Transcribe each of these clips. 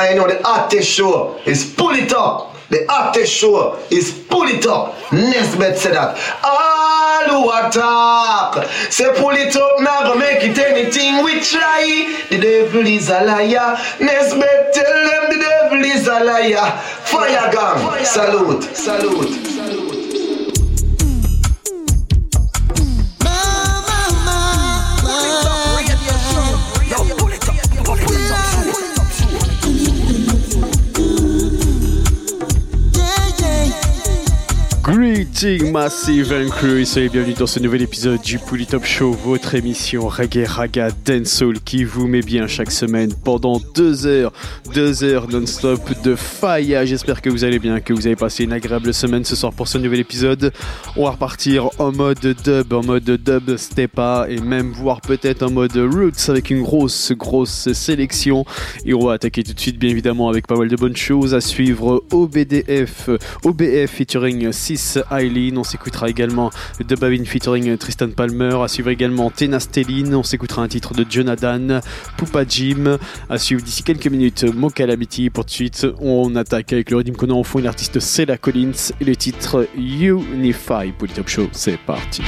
I know the hottest show is Pull It Up. The hottest show is Pull It Up. Nesbeth said that. All who attack, say pull it up, now make it anything we try. The devil is a liar. Nesbeth tell them the devil is a liar. Fire gun, salute, salute. Greeting Massive and Crew, soyez bienvenue dans ce nouvel épisode du Pouli Top Show, votre émission Reggae Raga Dancehall qui vous met bien chaque semaine pendant deux heures, deux heures non-stop de faille. J'espère que vous allez bien, que vous avez passé une agréable semaine ce soir pour ce nouvel épisode. On va repartir en mode dub, en mode dub stepa et même voir peut-être en mode roots avec une grosse, grosse sélection. Et on va attaquer tout de suite bien évidemment avec pas mal de bonnes choses à suivre. OBDF, OBF featuring 6 On s'écoutera également The Babin featuring Tristan Palmer. À suivre également Tena Stelline. On s'écoutera un titre de Jonathan, Poupa Jim. À suivre d'ici quelques minutes Mo. Pour de suite, on attaque avec le rythme qu'on a en fond. L'artiste Cella Collins et le titre Unify pour le Top Show. C'est parti.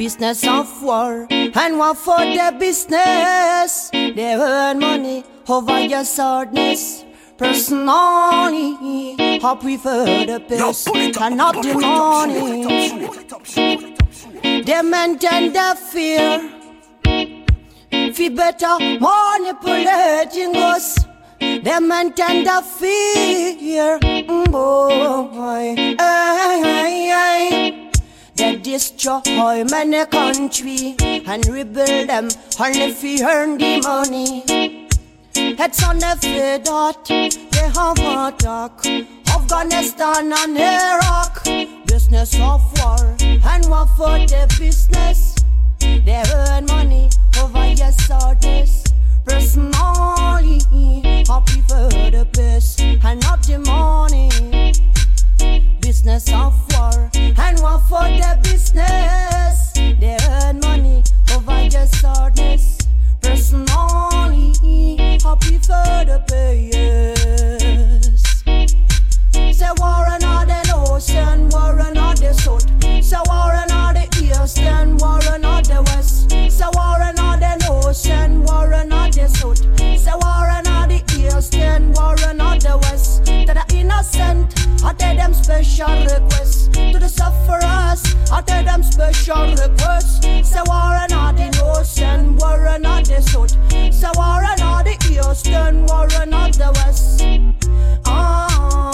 Business of war and what for the business. They earn money over your sadness. Personally, I prefer the peace and not the money. They maintain the fear. Fi better manipulating us. They maintain the fear. Boy. They destroy many country and rebuild them only fi earn the money. Heads on the feed that they have attack Afghanistan and Iraq. Business of war and war for the business. They earn money over your sadness. Personally, I prefer the peace and not the money business of war and war for the business. They earn money over your sadness. Personally, I prefer the payers. Say war and all the ocean, war and all the south. Say war and all the Houston, Warren or the West. Say Warren or the Ocean, Warren or the South. Say Warren or the east. Houston, Warren or the West. To the innocent, I tell them special requests. To the sufferers, I tell them special requests. Say Warren or the Ocean, Warren or the South. Say Warren or the east. Houston, Warren or the West. Ah.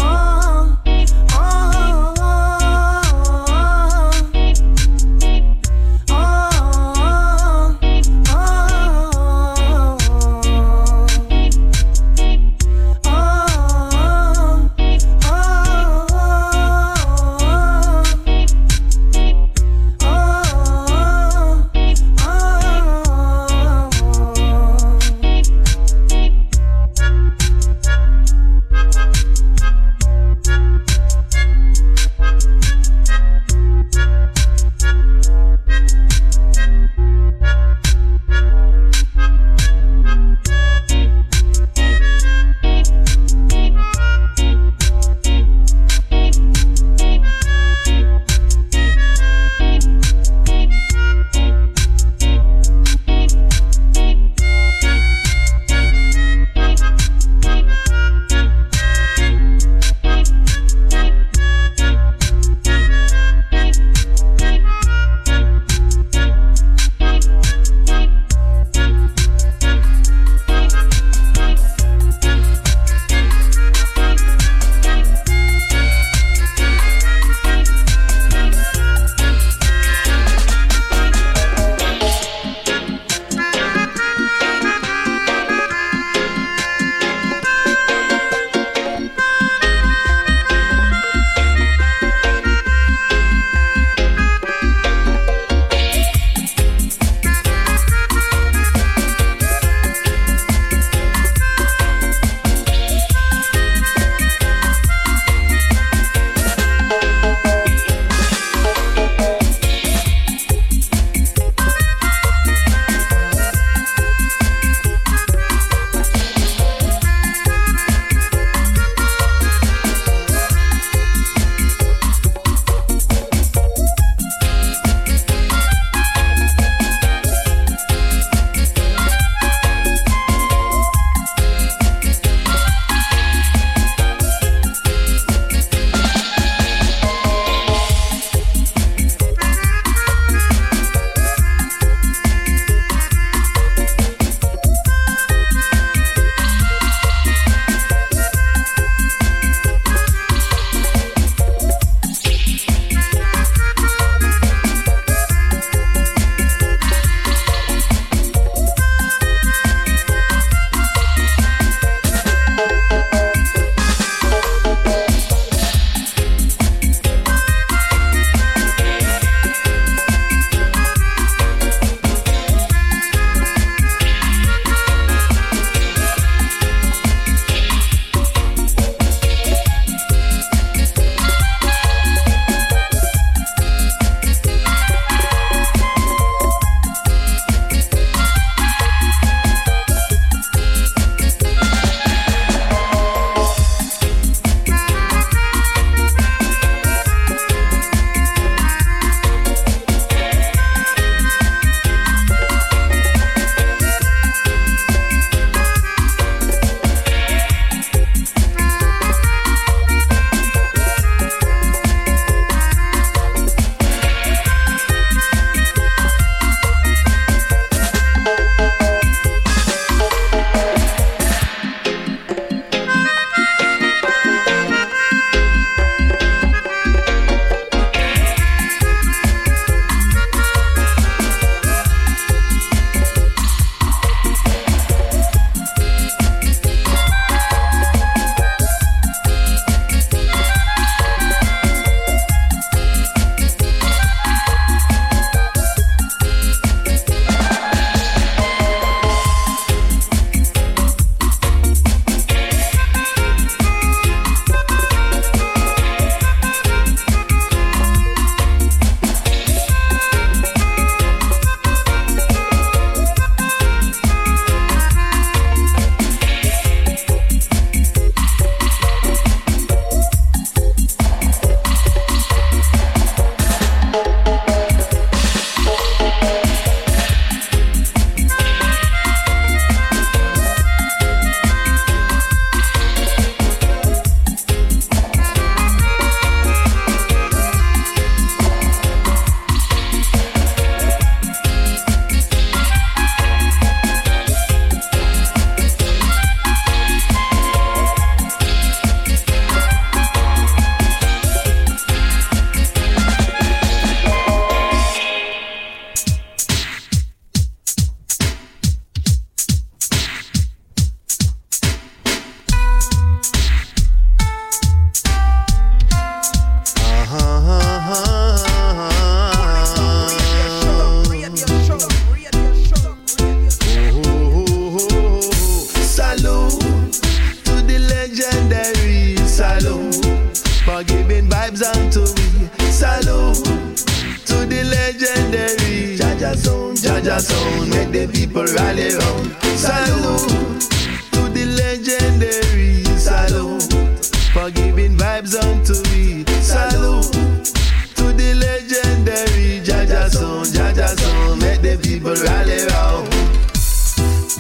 The people rally round.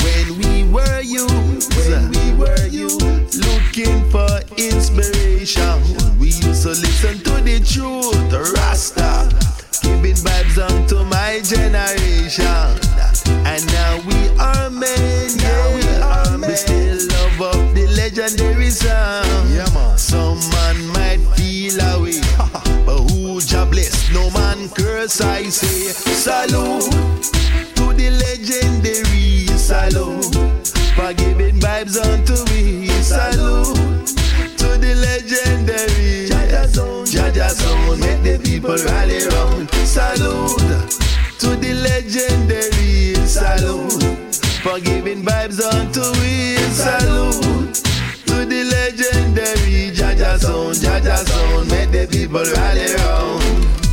When we were youth, when we were youth, looking for inspiration, we used to listen to the truth, Rasta, giving vibes on to my generation. And now we are men, yeah, we are men. We still love up the legendary sound. Yeah, man. Some man might feel away, who jobless, no man curse. I say, salute to the legendary. Salute. For giving vibes unto me. Salute to the legendary. Jaja Zone, Jaja Zone, make the people rally round. Salute to the legendary. Salute. For giving vibes unto me. Salute to the legendary Jaja Zone, Jaja Zone, make the people rally round.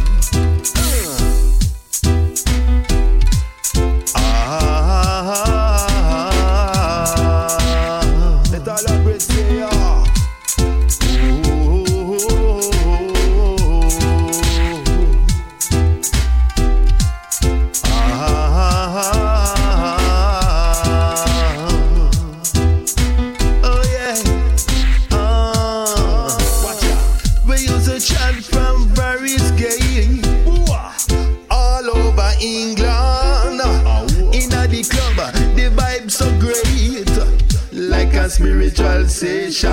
Spiritual session.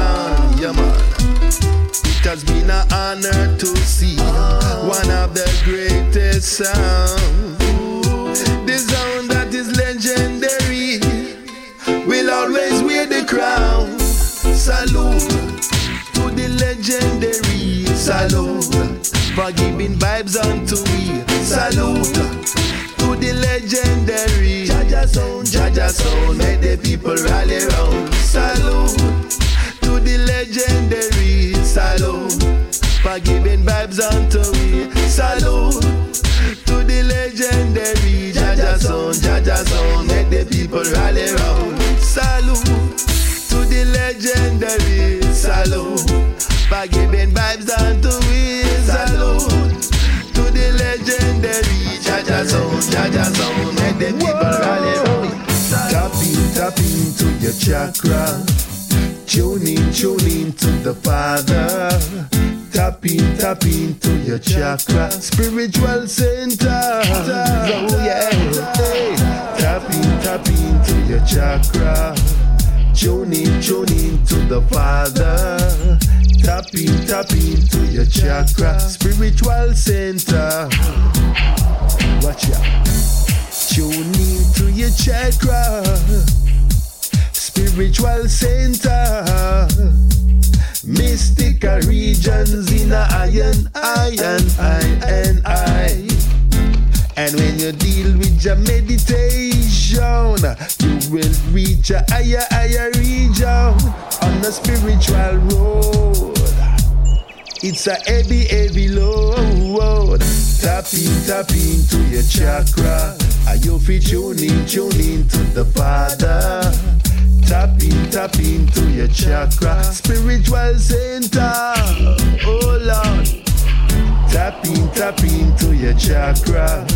Yeah, man. It has been an honor to see one of the greatest sounds. The sound that is legendary will always wear the crown. Salute to the legendary. Salute for giving vibes unto me. Salute to the legendary. Jaja sound, Jaja sound, make the people rally round. Salute to the legendary. Salute for giving vibes unto me. Salute to the legendary. Jaja sound, Jaja sound, make the people rally round. Salute to the legendary. Salute for giving vibes unto me. Salute to the legendary. Jaja sound, Jaja sound, make the people rally round. Tap in, tap into your chakra. Tune in, tune in to the Father. Tap in, tap into your chakra. Spiritual center. Oh yeah. Hey. Tap in, tap into your chakra. Tune in, tune in to the Father. Tap in, tap into your chakra. Spiritual center. Watch out. Tune in to your chakra. Spiritual center. Mystical regions in a iron, iron, iron, I. And when you deal with your meditation, you will reach a higher, higher region on the spiritual road. It's a heavy, heavy load. Tap in, tap into your chakra. Are you fit tune in, tune to the Father? Tap in, tap into your chakra. Spiritual center. Oh Lord. Tap in, tap into your chakra.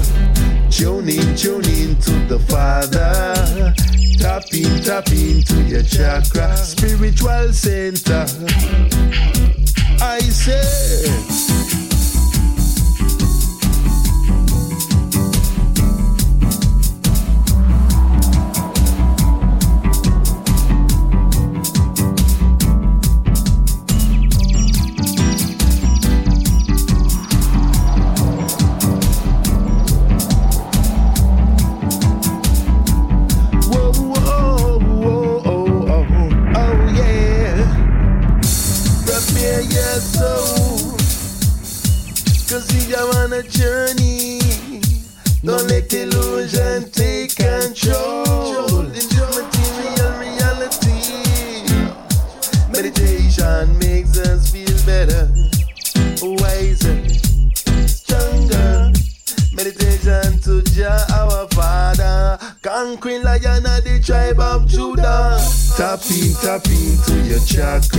Tune in, tune in to the Father. Tap in, tap into your chakra. Spiritual center. I say. Pinta pinto your jack.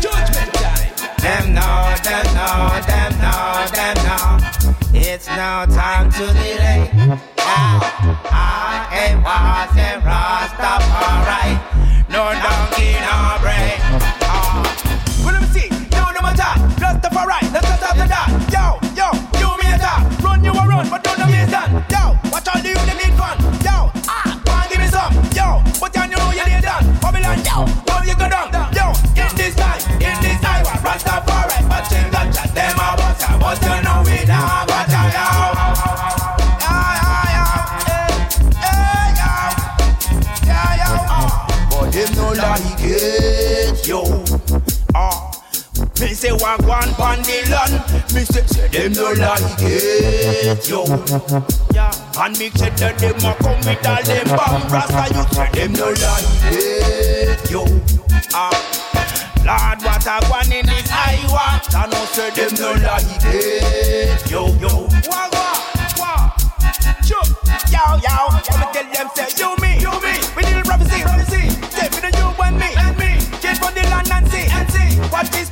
Judgment time. Them know, them know, them know, them know. It's no time to delay. I, I am was a Rastafari. No donkey, no brain. they want one on land. Me say, say them no like it, yo. Yeah. And me say that them a come with all them bomb rasta. You say them no like it, yo. Ah. Lord, what a one in this Iowa. I know say them no like it, yo, yo. Wah, wah, wah. Chup, yo, yo. Let me tell them say you me, you me. We need a prophecy, prophecy. Take me the you and me, and me. Get from the land and see, and see. What is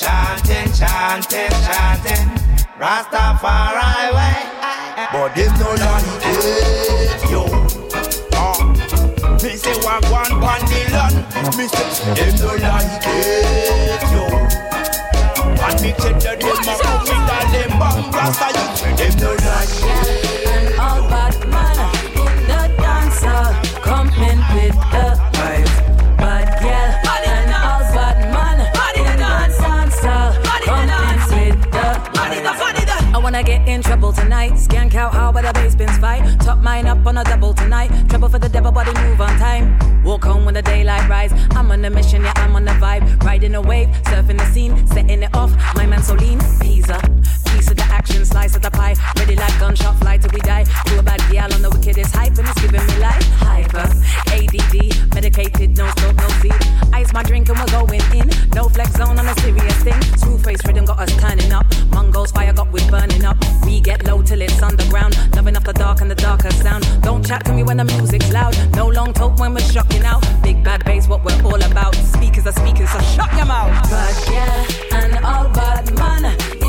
chanting, chanting, chanting. Rastafari way. But there's no land. Yo. Uh, me say one the land, Me say them no like here. Yo. And me check the them up, me tell them bang. Rasta them no like. here. Wanna get in trouble tonight. Skank out how where the bass bins fight. Top mine up on a double tonight. Trouble for the devil, body move on time. Walk home when the daylight rise. I'm on the mission, yeah, I'm on the vibe. Riding a wave, surfing the scene, setting it off. My man so lean, of the action, slice of the pie. Ready like gunshot, fly till we die. Do a bad gal on the wickedest hype, and it's giving me life. Hyper, ADD, medicated, no smoke, no feed. Ice my drink and we're going in. No flex zone on a serious thing. Smooth face rhythm got us turning up. Mongols fire got we burning up. We get low till it's underground. Loving up the dark and the darker sound. Don't chat to me when the music's loud. No long talk when we're shocking out. Big bad bass, what we're all about. Speakers are speaking, so shut your mouth. Bad yeah, and all bad man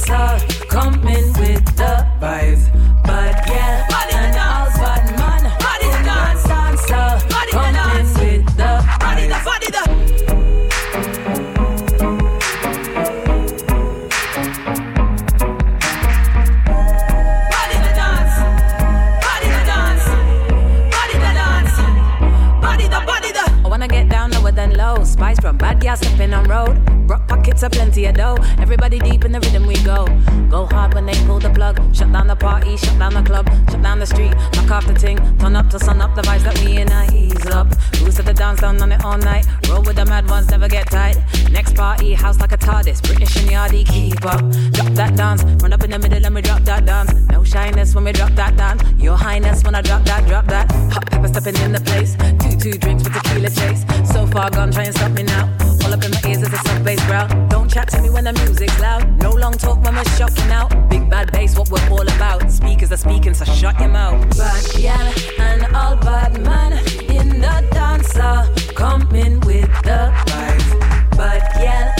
in dancer. Coming with the vibes. Pockets are plenty of dough. Everybody deep in the rhythm we go. Go hard when they pull the plug. Shut down the party, shut down the club, shut down the street, knock off the ting. Turn up to sun up the vibes that we in. I ease up. Who set the dance down on it all night? Roll with the mad ones, never get tight. Next party, house like a TARDIS. British and yardy, keep up. Drop that dance, run up in the middle and we drop that dance. No shyness when we drop that dance. Your highness when I drop that, drop that. Hot pepper stepping in the place. Two two drinks with tequila chase. So far gone, try and stop me now. All up in my ears is a sub bass growl. Don't chat to me when the music's loud. No long talk when we're shocking out. Big bad bass, what we're all about. Speakers are speaking, so shut your mouth. Bad yeah, and all bad man in the dancer. Coming with the vibes. Bad yeah,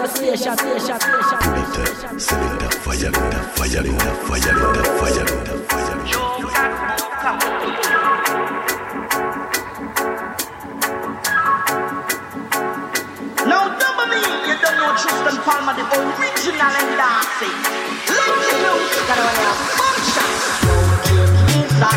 Now, double me, you don't know Tristan Palmer, the original and dancing. Let you know, run out. Bunch Smoking is a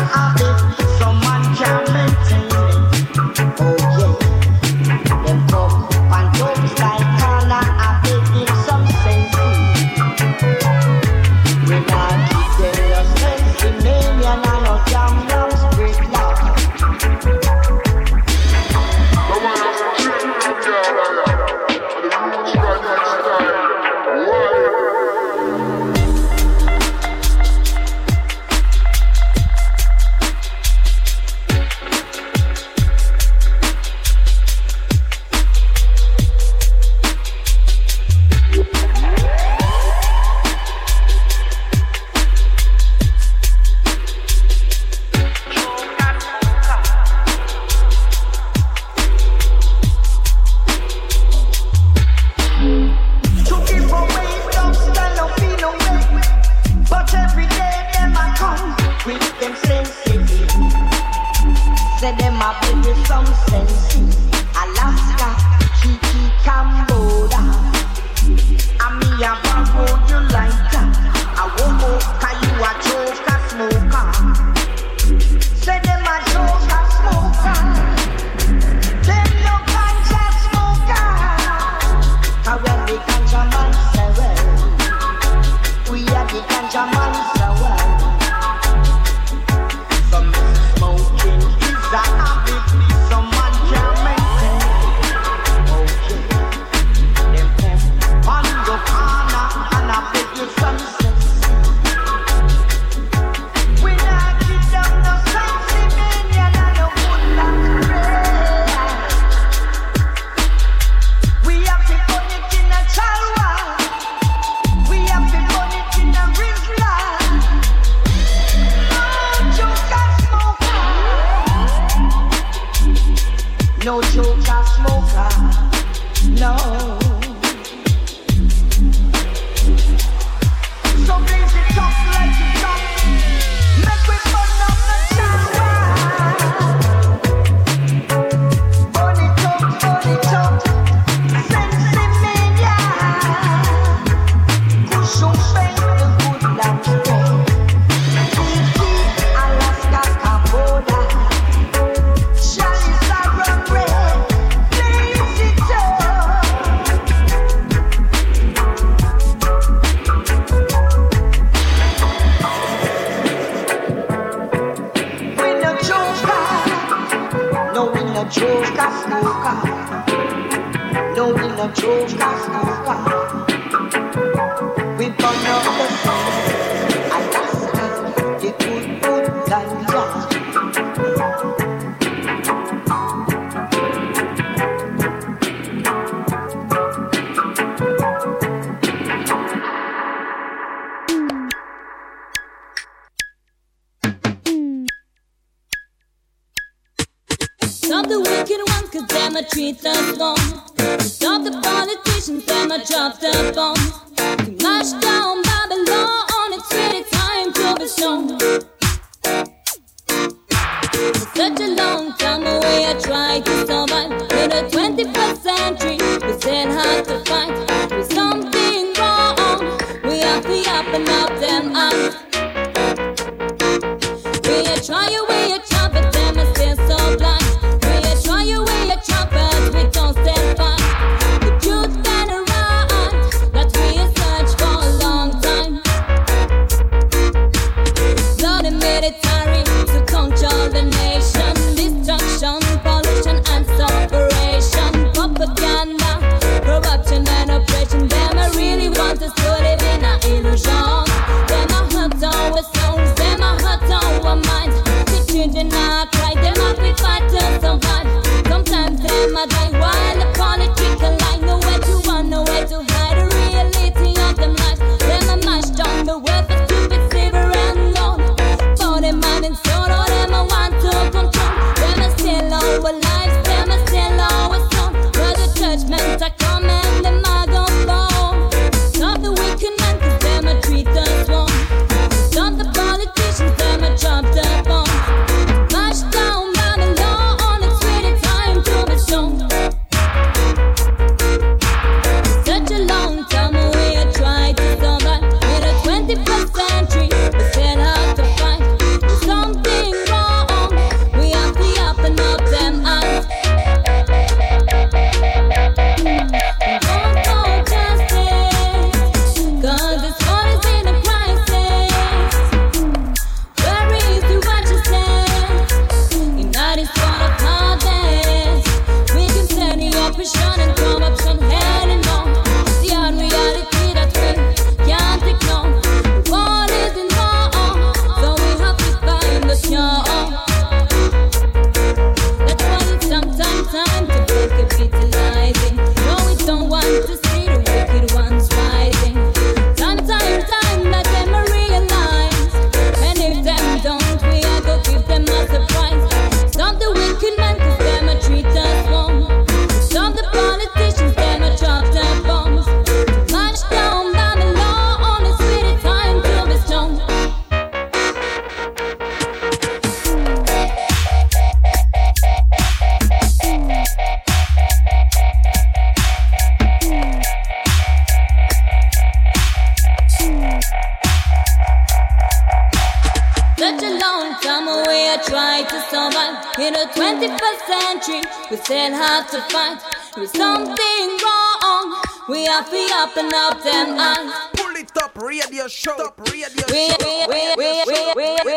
we still have to fight. With something wrong, we have to open up them eyes. Pull it up, radio show. Up, radio We, we, we, we, we, we,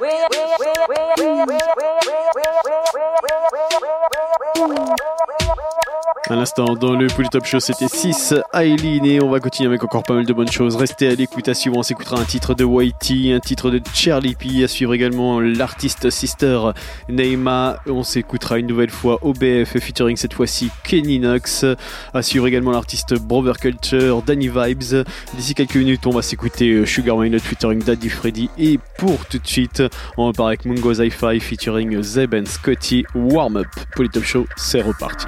we, we, À l'instant, dans le Polytop Show, c'était 6 Aileen et on va continuer avec encore pas mal de bonnes choses. Restez à l'écoute, à suivre, on s'écoutera un titre de Whitey, un titre de Charlie P, à suivre également l'artiste sister Neymar. On s'écoutera une nouvelle fois OBF featuring cette fois-ci Kenny Knox, à suivre également l'artiste Brother Culture, Danny Vibes. D'ici quelques minutes, on va s'écouter Sugar Minot featuring Daddy Freddy et pour tout de suite, on repart avec Mungo Hi-Fi featuring Zeb and Scotty Warm Up. Polytop Show, c'est reparti.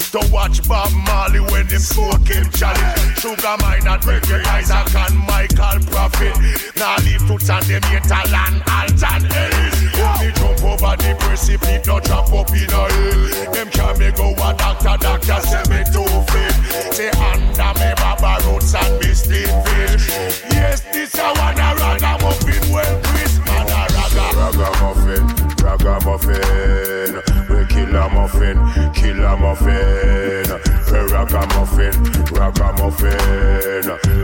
used to watch Bob Marley when him smoke him jolly. Sugar mine and reggae Isaac and Michael Prophet. Now leave to and them hinterland, alt Alton Ellis. Only jump over the precipice, no drop up in a hill. Them can me go a doctor, doctor send me too fit. Say under me Baba Roots and me Steve Yes, this a one a run, a muffin. up well, Chris, man, a ragamuffin. Ragamuffin, ragamuffin ragamuffin, we ragamuffin, ragamuffin,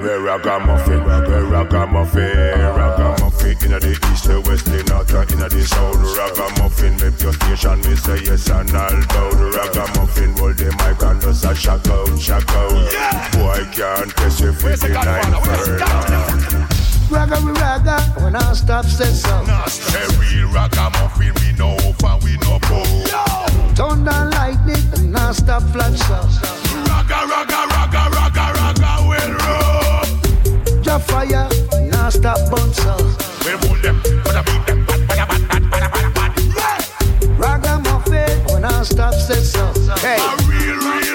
we ragamuffin, we ragamuffin, ragamuffin. Inna the east, the west, the north, and inna the south. Ragamuffin, make your station, me say yes and all loud. Ragamuffin, hold the mic and just a shock out, shock out. Boy can't test if the nine furlong. Ragga we ragga, when I stop say so. Say real ragamuffin, we no over, we no bow. Thunder lightning, and I stop flat so. Ragga, ragga, ragga, ragga, ragga, well road. Jah fire, now stop burn so. We hold them, but I beat them, bad, bad, bad, bad, bad, bad, bad. Ragamuffin, when I stop say so. Hey. A real, real,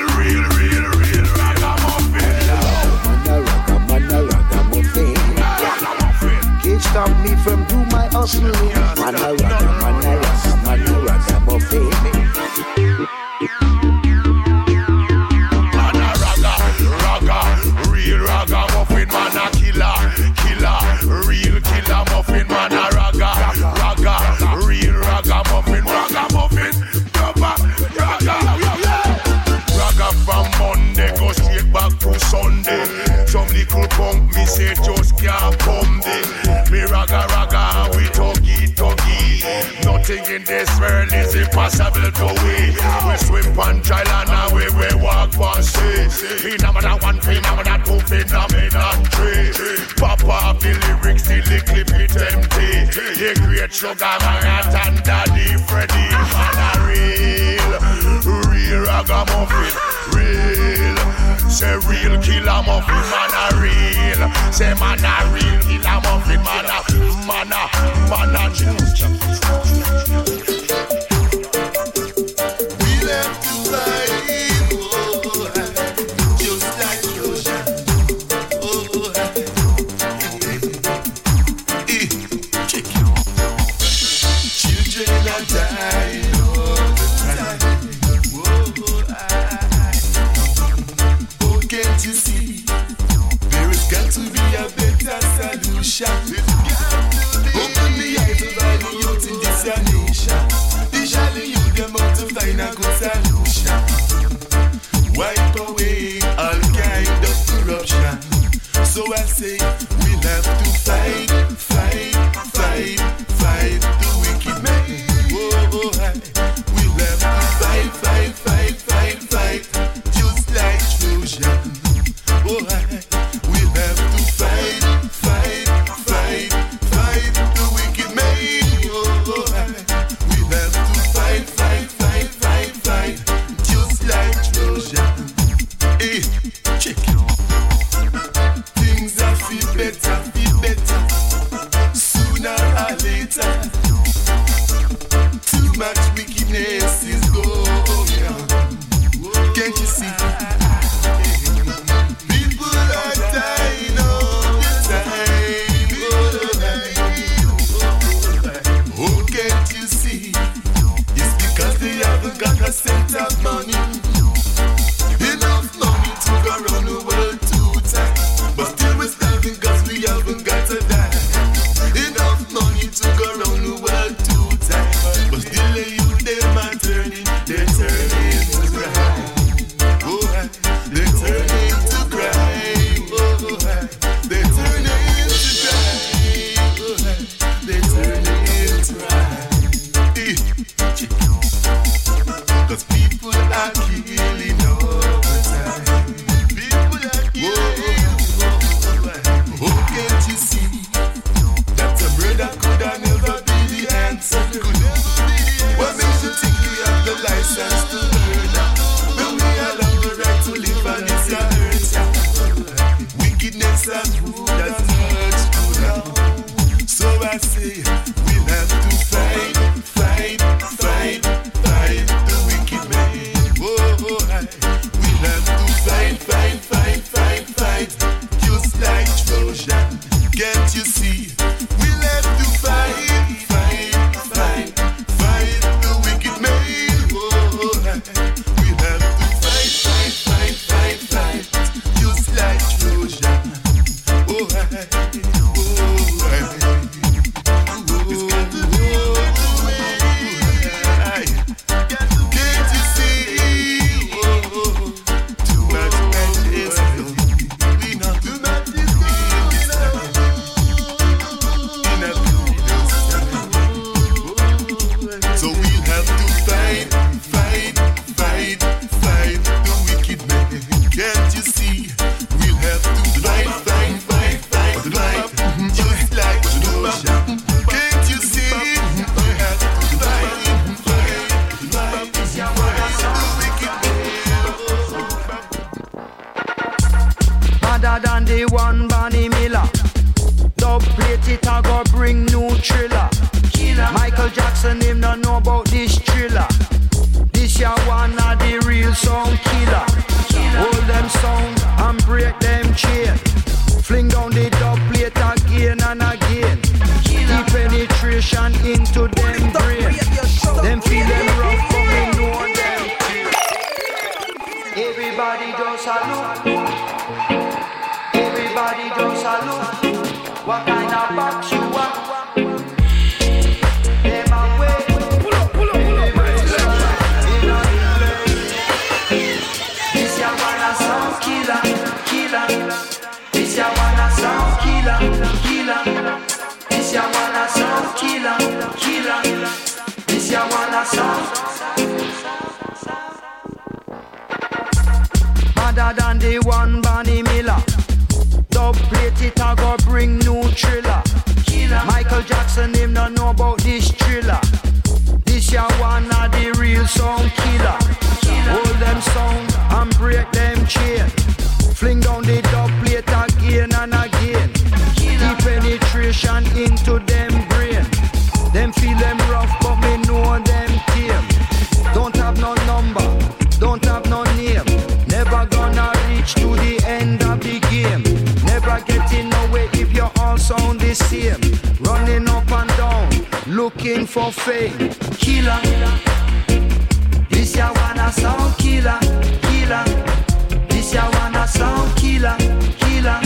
me from do my hustling. Man a ragga, man a ragga, man a ragamuffin. Man a ragga, ragga, real ragamuffin, man a killer, killer, real killer muffin, man a ragga, ragga, real ragamuffin, ragamuffin, ragga, ragga, ragga from Monday go straight back to Sunday. Some little punk me say just can't come Nothing in this world is impossible to we. We swim on dry land and we we walk on sea. Phenomena one, phenomena two, phenomena three. Pop off the lyrics, the clip it empty. The great sugar man and daddy Freddy. Man a real, real ragamuffin, real. Say real killer muffin, man a real. Say man a real killer muffin, man a, man a, man a. see sound the same. Running up and down, looking for fame. Killer. This ya wanna sound killer, killer. This ya wanna sound killer, killer.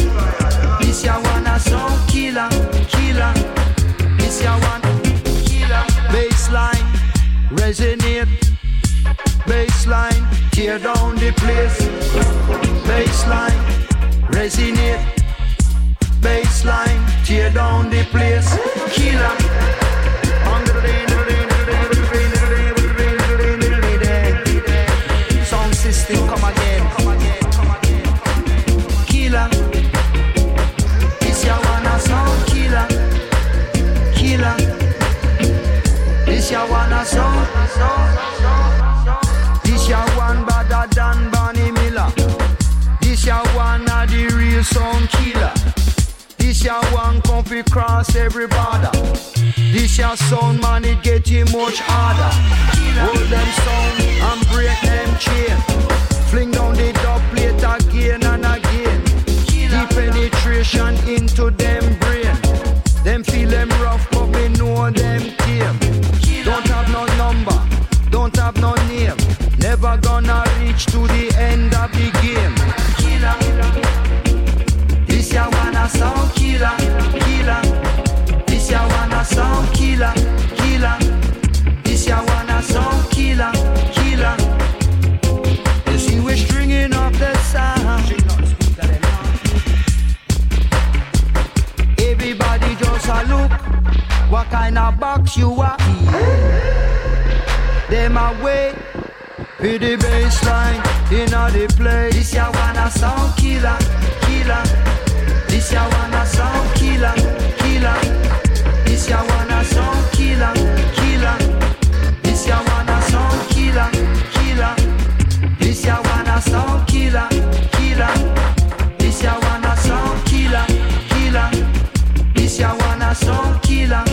This ya wanna sound killer, killer. This ya wanna killer. Baseline, resonate. Baseline, tear down the place. Baseline, resonate. Baseline, tear down the place. Killer. Sound system, come again. Killer. This ya wanna sound killer. Killer. This ya wanna sound. This ya one better than Bonnie Miller. This ya one of the real sound killer. This ya one come fi cross every border. This ya sound man it get you much harder. Hold them sound and break them chain. Fling down the dub plate again and again. Deep penetration into them brain. Them feel them rough, but me know them tame. Don't have no number, don't have no name. Never gonna reach to the end of the game. This. This. You see we're stringing up the sound. Everybody just a look. What kind of box you are? Them a wait for the baseline in all the place. This ya wanna sound killer, killer, killer.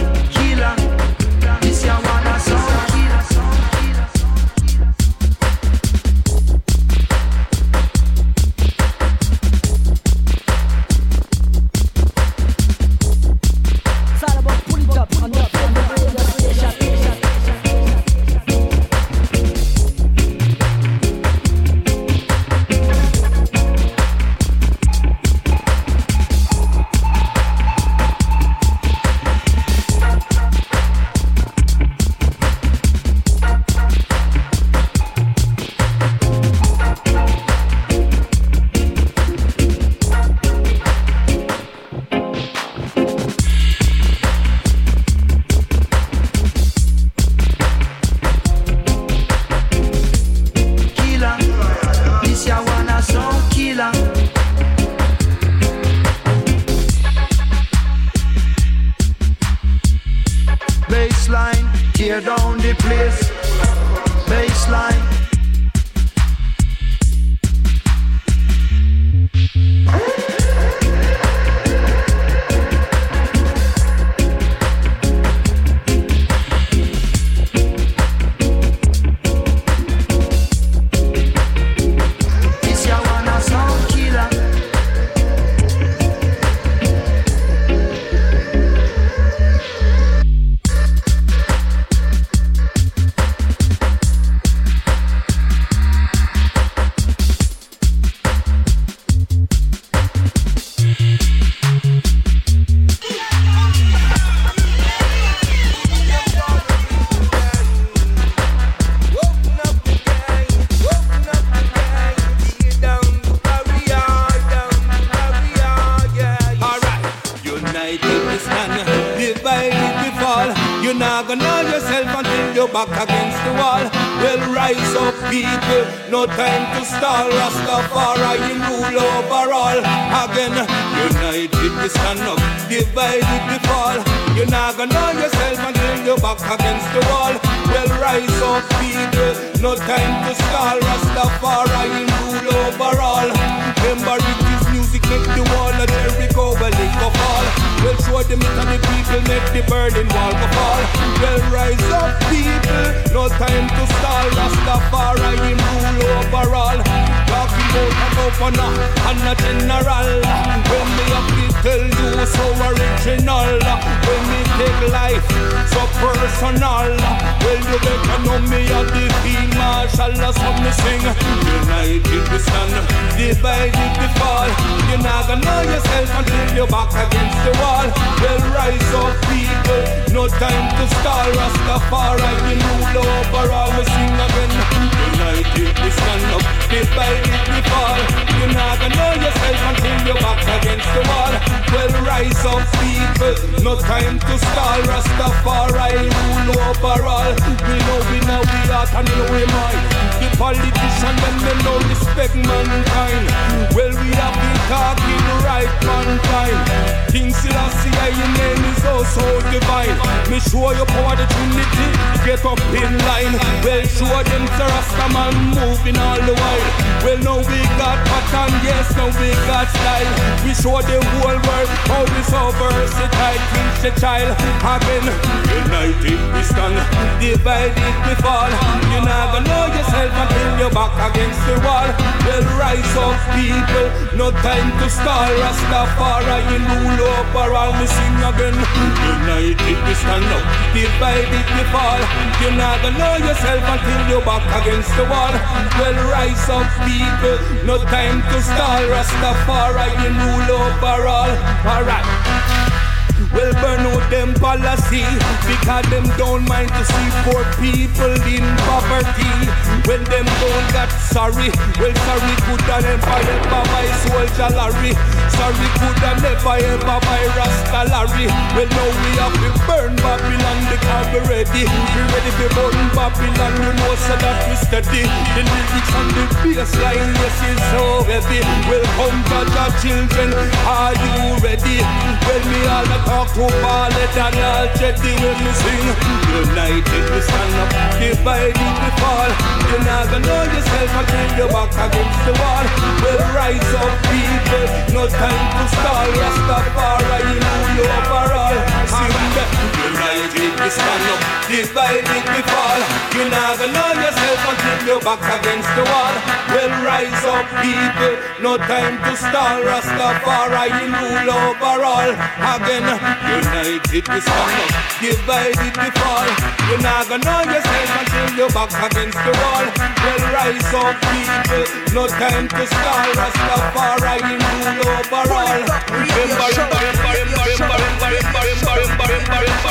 Over all. Again, united we stand up, divided we fall. You're not gonna know yourself until you're back against the wall. Well, rise up, people, no time to stall. Rastafari, rule over all. Remember, remember, remember, remember, remember, remember, remember, remember,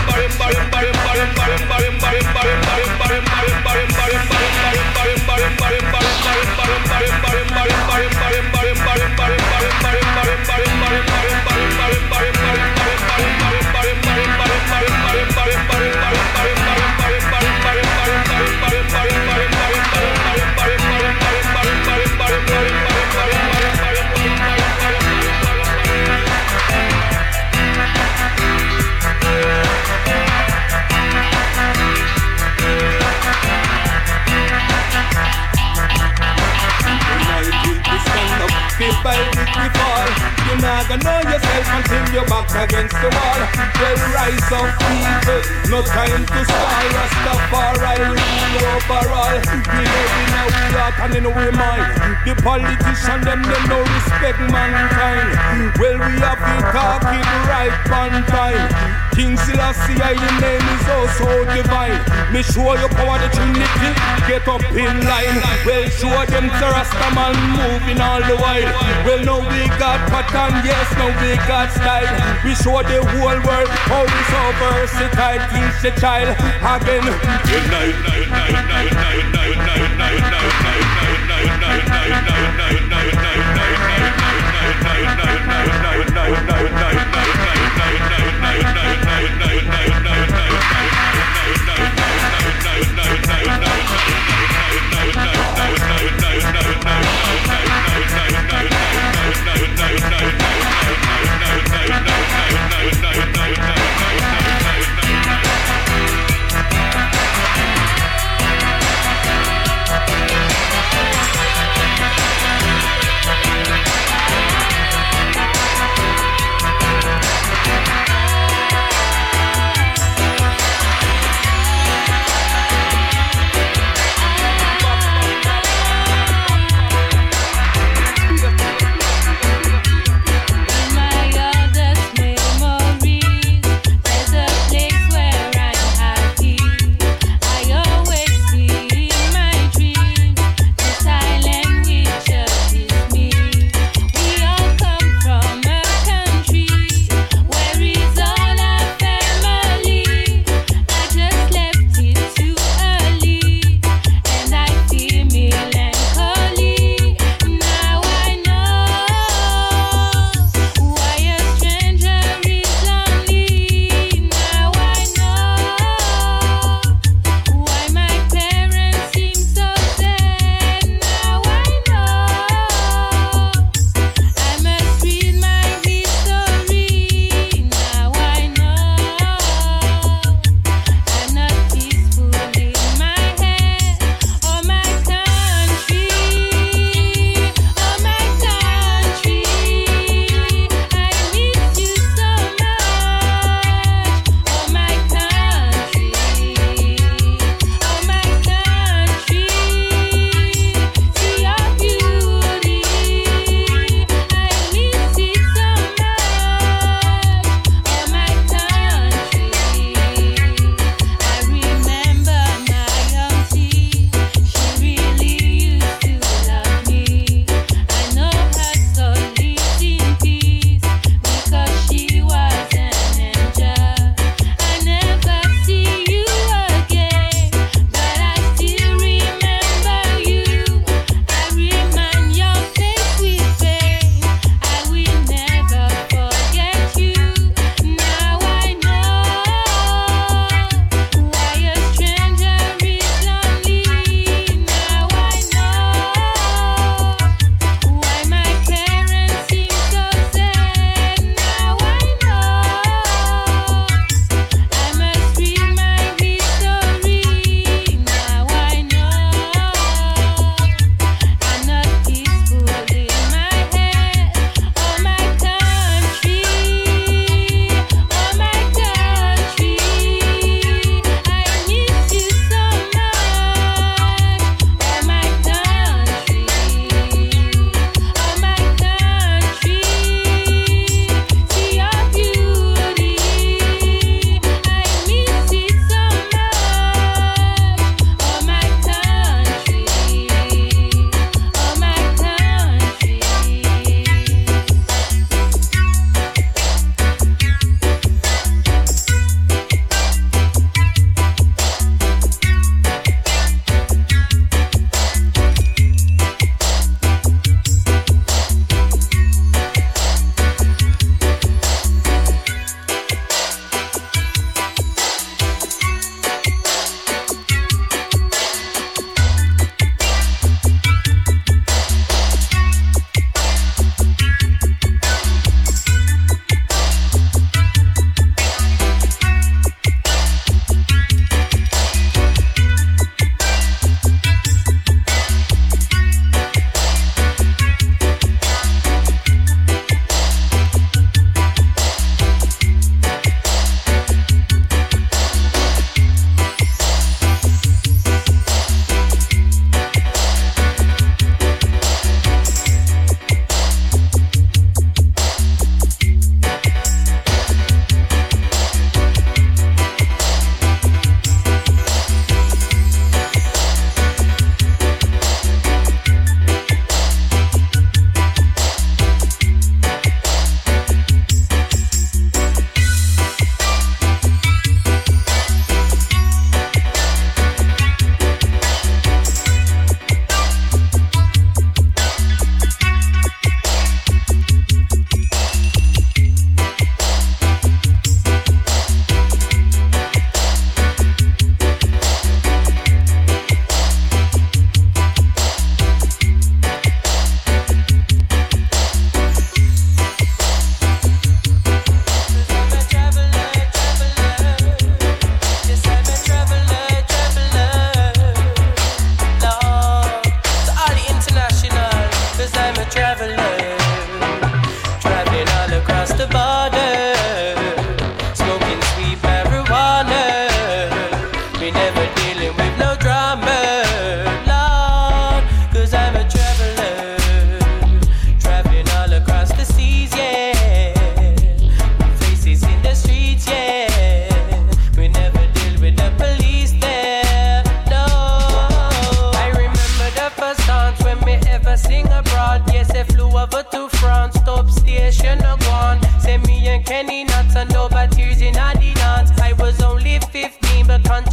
remember, Remember, remember, remember, remember, remember, remember, remember, remember, remember, people with we fall not gonna know yourself until you're back against the wall. Well, rise up, people. No time to stall. Rastafari rule over all. We live in a we heart and in our mind. The politician them them no respect mankind. Well, we have been talking right on time. King Selassie, your name is also divine. Me show you power the Trinity. Get up in line. Well, show them the Rastaman moving all the while. Well, now we got pattern, yes, now we got style. We show the whole world how we so versatile. Teach the child again. Unite, unite, unite, unite, unite, unite, unite, unite, unite,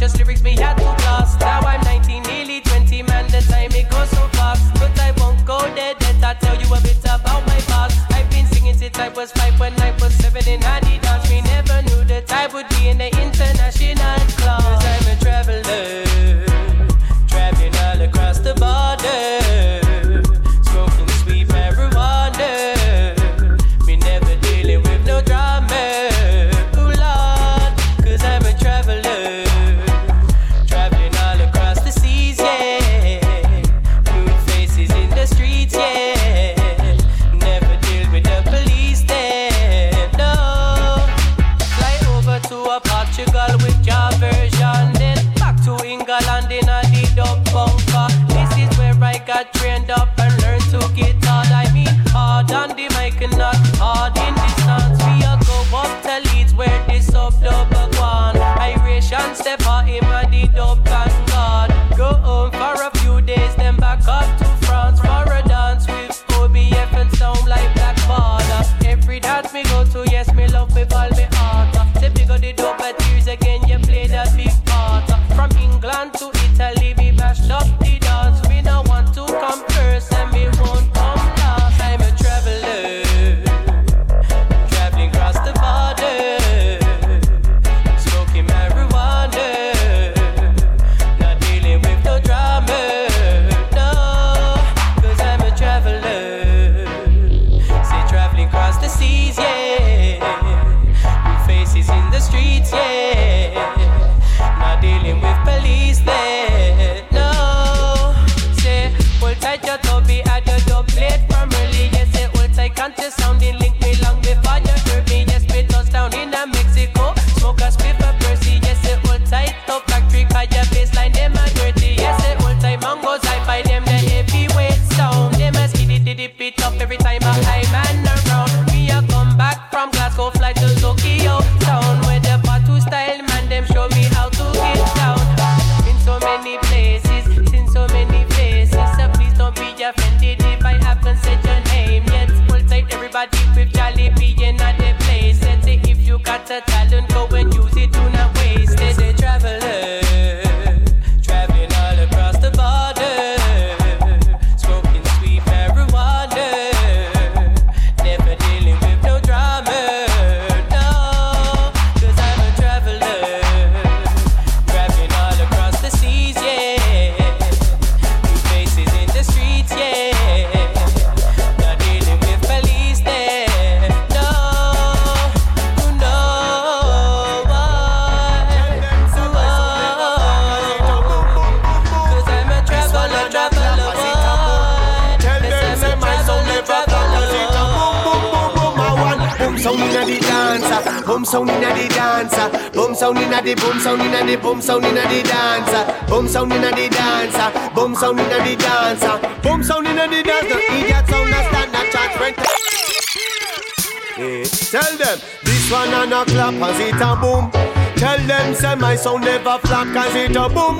his lyrics me have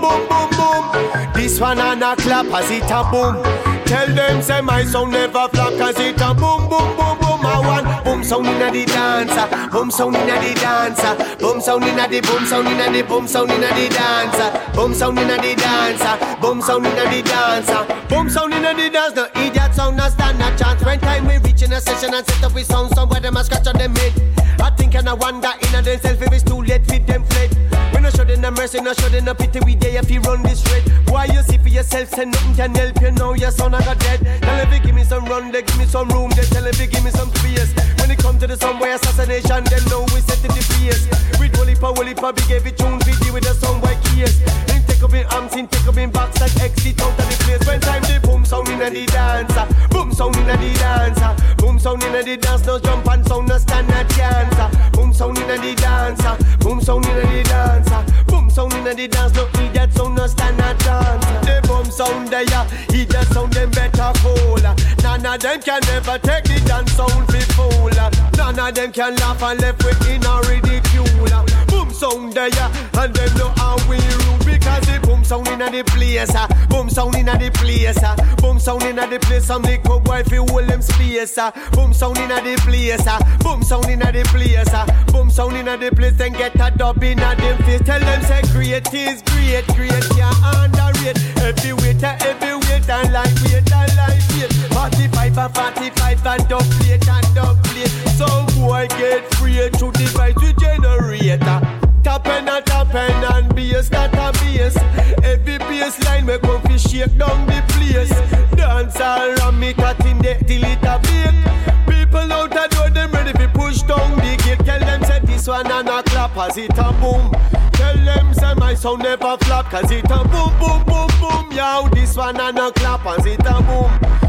boom, boom, boom. This one and a clap as it a boom. Tell them say my sound never flop cause it a boom, boom, boom, boom. I want boom sound inna the dancer, boom sound inna the dancer, boom sound inna the boom sound inna the boom sound inna the dancer, boom sound inna the dancer, boom sound inna the dancer, boom sound inna the dance. No idiot sound, no stand a chance. When time we reach in a session and set up we sound somewhere them a scratch on them head. I think and I wonder in themselves if it's too late for them fled. We no show them no mercy, no show them no pity, we there if you run this red. Why you see for yourself, say nothing can help you now, your son I got dead. Tell if you give me some run, they give me some room, they tell if you give me some space. When it come to the somewhere assassination, they know we set in the place. With Wally Pa, Wally Pa, big every tune, video with a somewhere keys. Kias. Then take up in arms, in take up in box, like exit out of the place. When time the boom sound in the dancer, boom sound in the dancer, boom sound in the dance, no jump and sound, no stand a chance dancer. Boom sound inna the dancer. Boom sound inna the dancer. Boom sound inna the dance. No need that sound no stand a chance. The boom sound there, he just sound them better cooler. None of them can never take the dance sound fi fool. None of them can laugh and left with in a ridicule. Boom sound there, and them know how we rule sound inna the place. ah. Boom sound inna the place. ah. Boom sound inna the place. Some little boy fi hold them space. ah. Boom sound inna the place. ah. Boom sound inna the place. ah. Boom sound inna the place. Then get a dub inna them face. Tell them say great is great, great can't underrate. Heavyweight, a heavyweight, and lightweight, and lightweight. 45 and 45 and dub plate and dub plate. Some boy get free to device we generator. Top and a top and bass, that a bass. Every bass line we shake down the place. Dance all around me, cutting the till it a break. People out the door, them ready fi push down the gate. Tell them say this one and a clap as it a boom. Tell them say my sound never flop cause it a boom boom boom boom. Yow, this one and a clap as it a boom.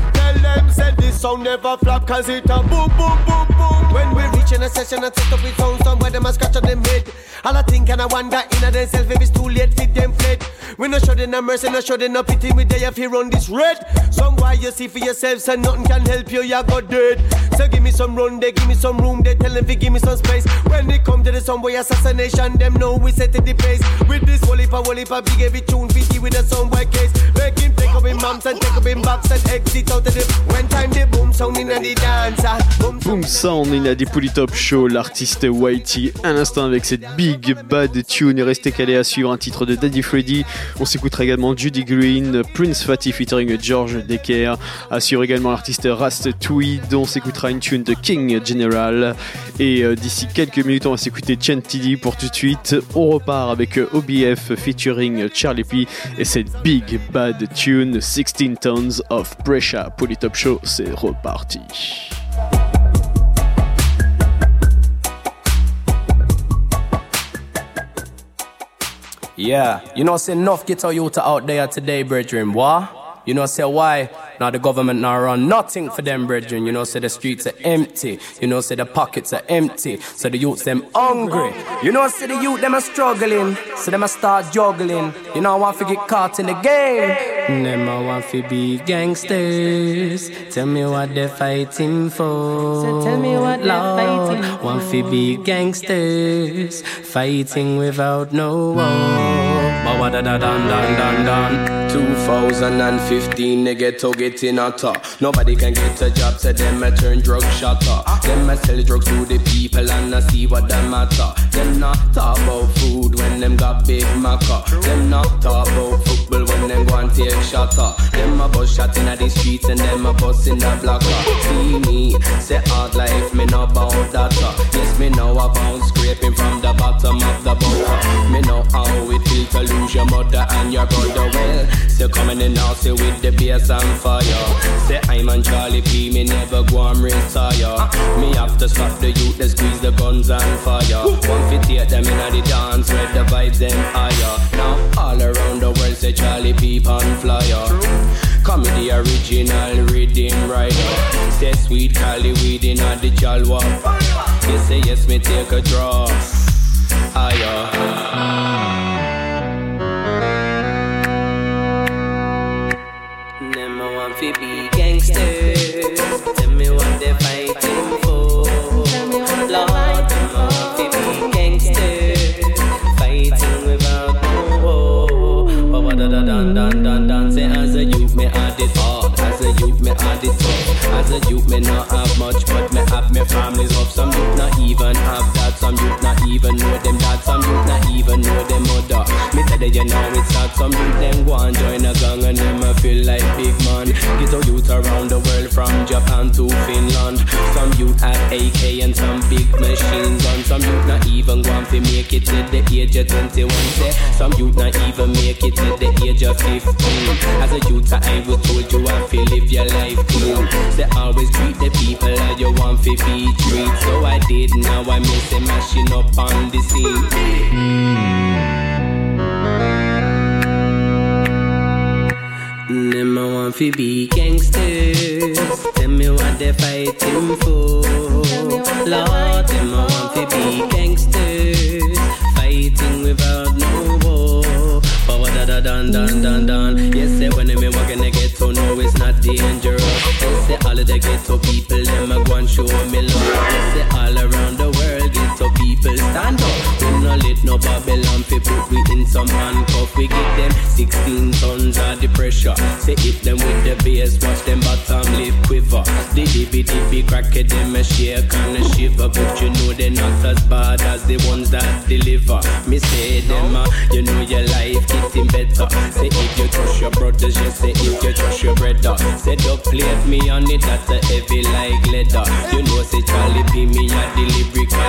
Them say this sound never flop cause it a boom boom boom boom. When we reach in a session and set up with sound somewhere them a scratch on them head. All I think and I wonder in a themself if it's too late fit them fled. We no show them no mercy, no show them no pity. We there if you run this red. Some why you see for yourself, so nothing can help you, you got dead. So give me some run, they give me some room, they tell them fi give me some space. When they come to the somewhere assassination, them know we set it the pace. With this whole heap, a whole heap, a big heavy tune, fitty with a soundboy case. Him take up him mumps and take up him box and exit out of the. When time the boom sound in the dancer. Boom Sound, Polytop Show, l'artiste Whitey, à l'instant avec cette big bad tune. Restez calé à suivre un titre de Daddy Freddy. On s'écoutera également Judy Green, Prince Fatty featuring George Decker. À suivre également l'artiste Rast Tweed. On s'écoutera une tune de King General. Et euh, d'ici quelques minutes, on va s'écouter Chen TD pour tout de suite. On repart avec euh, OBF featuring Charlie P. Et cette big bad tune 16 Tons of Pressure. Polytop Show, c'est reparti. Yeah, you know, say enough get our youth out there today, brethren. What? You know, say why? Now the government now run nothing for them, brethren. You know, say the streets are empty. You know, say the pockets are empty. So the youths them hungry. You know, say the youth them are struggling. So them a start juggling. You know, I want to get caught in the game. Them I want to be gangsters. Tell me what they're fighting for. So tell me what they're Lord, fighting Want to be gangsters. Fighting without no war. But da da dan dan dan dan. 2015, they get to get in a top. Nobody can get a job, so them a turn drug shotter. Them a sell drugs to the people and I see what them matter. Them not talk about food when them got big maca. Them not talk about football when them go and take shotter. Them a bus shot in the streets and them a bus in the blocker. See me, say hard life, me know about that. Yes, me know about scraping from the bottom of the boat. Me know how it feels to lose your mother and your brother. Well, still coming in now, say with the bass and fire. Say I'm on Charlie P, me never go and retire. Me have to stop the youth, they squeeze the guns and fire. One fit take them in the dance, where the vibes them higher. Now all around the world say Charlie P on flyer. Come the original rhythm rider. Say sweet Cali weed in the jalwa. You say yes, me take a draw. Higher. A As a youth me not have much, but me have me family's love. Some youth not even have that. Some youth not even know them dad. Some youth not even know them mother. Me tell you now it's sad. Some youth them go and join a gang and them a feel like big man. Get our youth around the world from Japan to Finland. Some youth have AK and some big machine guns. Some youth not even go and fi make it to the age of 21. Say some youth not even make it to the age of 15. As a youth, I was told you have to live your life clean. They always treat the people as you want to be treated. So I did, now I miss them mashing up on the scene. Hmm. Them I want to be gangsters. Tell me what they fighting for. Lord, them I want to be gangsters. Fighting without no war. But what I dun dun dun dun. Yes, when me walk in the ghetto, no, it's not dangerous. Say all of the ghetto people, them a go and show me love. Yes, say all around the world, ghetto people stand up. We no let no Babylon fi put we in some handcuff. We give them 16 tons of the pressure. Say hit them with the bass, watch them bottom lip quiver. The dibby dibby crack it, them a shake and a shiver, but you know they're not as bad as the ones that deliver. Me say them, uh, you know your life getting better. Say if you trust your brothers, you say if you trust your brother. Say don't me on it, that's a heavy like leather. You know say Charlie P me a lyrical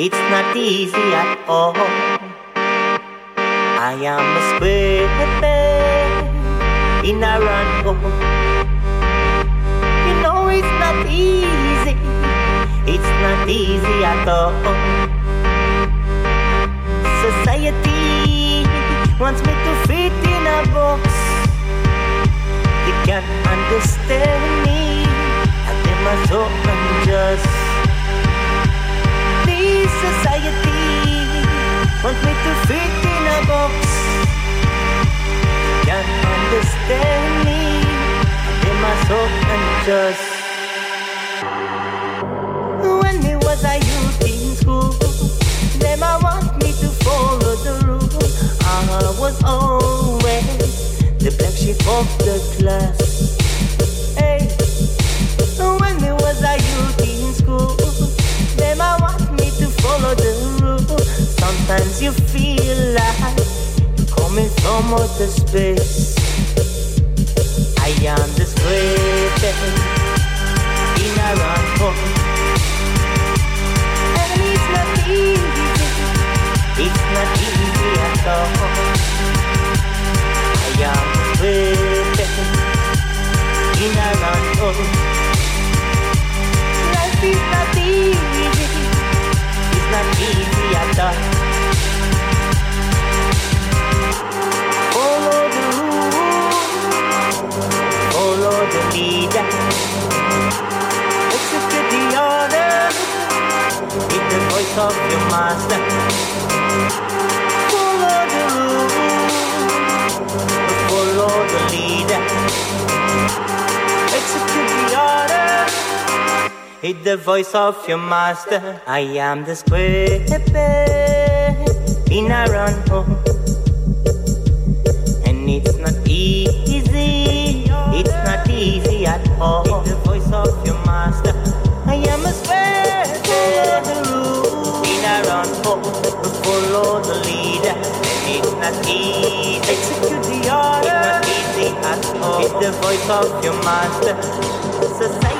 it's not easy at all. I am a square in a run home. You know it's not easy, it's not easy at all. Society wants me to fit in a box. They can't understand unjust. When was a youth in school, them I want me to follow the rule. I was always the black sheep of the class. Hey, when was a youth in school, them I want me to follow the rule. Sometimes you feel like coming from outer space. I greatest in a run home. And it's not easy, it's not easy at all. I am in a run home. Life is not easy, it's not easy at all. Master. Follow the rules, follow the leader. Execute the order with the voice of your master. I am the square in a run home. And it's not easy, it's not easy at all. With the voice of your master, I am a square, follow the rule. In a run home, follow the leader. It's not easy, execute the order. It's not easy at all. With the voice of your master, society,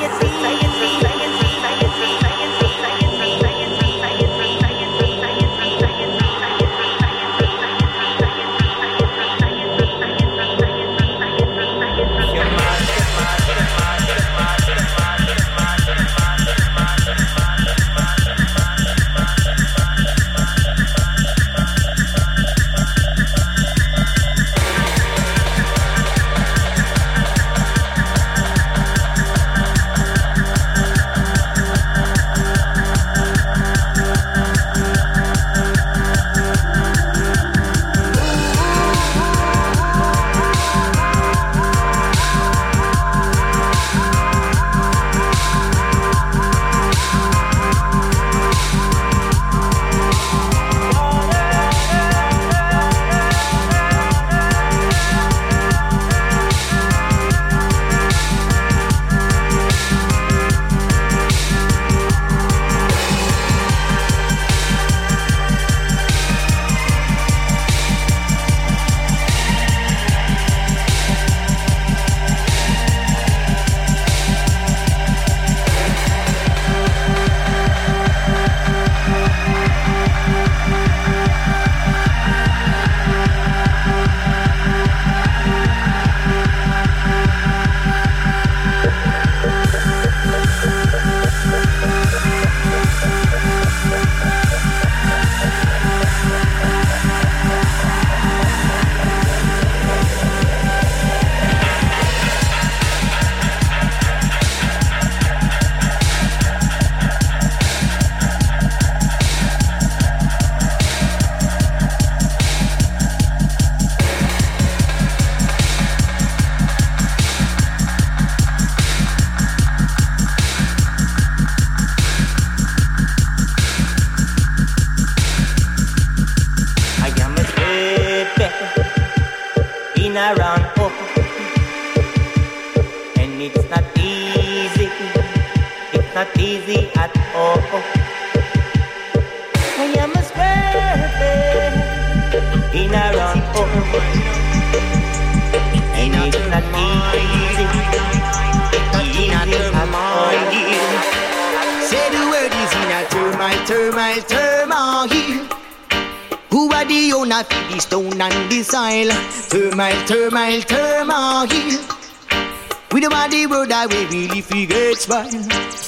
we really figure spoil.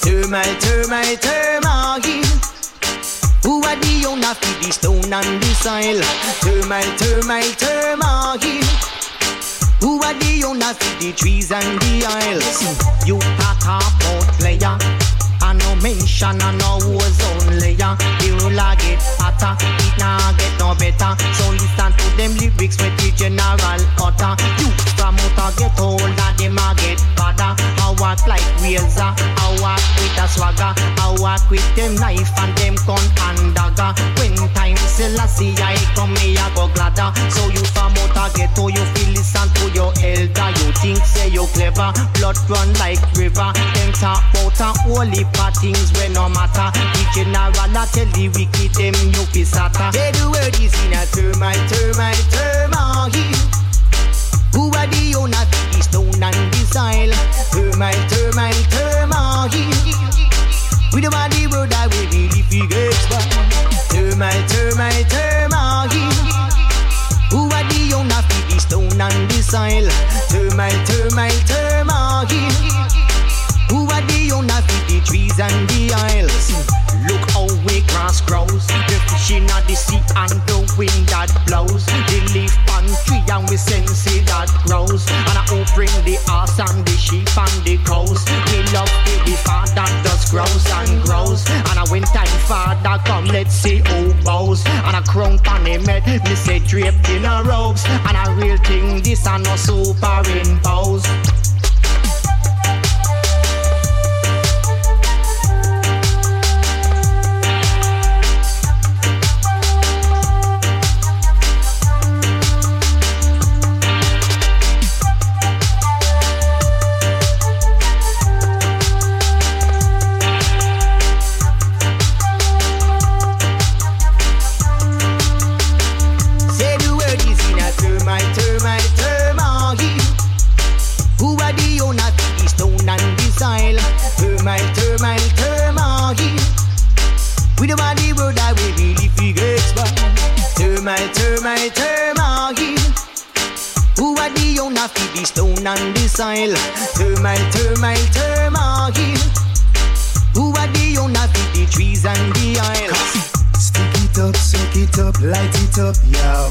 Termite, termite, termite. Who are the owner for the stone and the soil? Termite, termite, termite. Who are the owner for the trees and the isles? You talk about player. I no mention I no ozone layer. The roller get hotter, it nah get no better. So listen to them lyrics with the general utter. You from out get older, them a get I walk like razor, I walk with a swagger. I walk with them knife and them gun and dagger. When time Selassie I come me I go gladder. So you from out a ghetto, you feel listen to your elder. You think say you clever, blood run like river. Them talk about a holy for things when no matter. The general a tell the wicked them you be sata. Say the word is in a termite, termite, termite. Who are the owner stone and the soil? Termite, termite, want the word that we really figure spoil. Termite, termite, termite. Who are the owner for the stone and the soil? Termite, termite. Who are the owner for the trees and the isles? Look how we grass grows. The fish in the sea and the wind that blows. The leaf on tree and we sense it that grows. And I bring the ass and the sheep and the cows. We love the father that just grows and grows. And I when time father come, let's see who bows. And a crown on him head, me say draped in a robes. And a real thing, this and no super. Say and the soil? Termite, termite, termite. Who are the owner for the trees and the isles? Stick it up, suck it up, light it up, yo.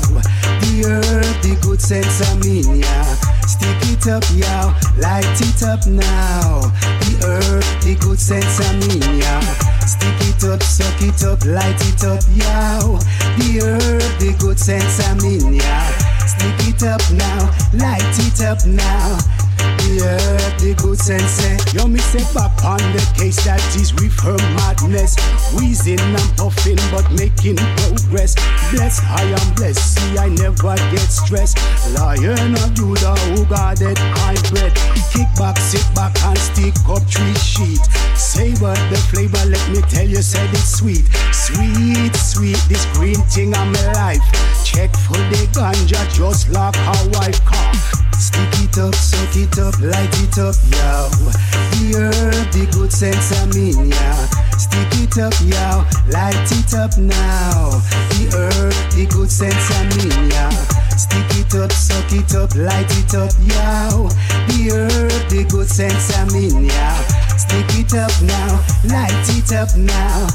The earth, the good sense I mean, yeah. Stick it up, yo, light it up now. The earth, the good sense I mean, yeah. Stick it up, suck it up, light it up, yo. The earth, the good sense I mean, yeah. Stick it up now, light it up now. Yeah, the good sense. eh. Yo, me say back on the case that is with her madness. Wheezing and puffing, but making progress. Blessed, I am blessed. See, I never get stressed. Lion of Judah, who it high bread. Kick back, sit back, and stick up tree sheet. Savor the flavor, let me tell you, said it's sweet. Sweet, sweet, this green thing I'm alive. Check for the ganja, just like how I come. Stick it up, suck it up, light it up, yo. The herb, the good sense I mean, yeah. Stick it up, yo, light it up now. The herb, the good sense I mean, yeah. Stick it up, suck it up, light it up, yo. The herb, the good sense I mean, yeah. Stick it up now, light it up now.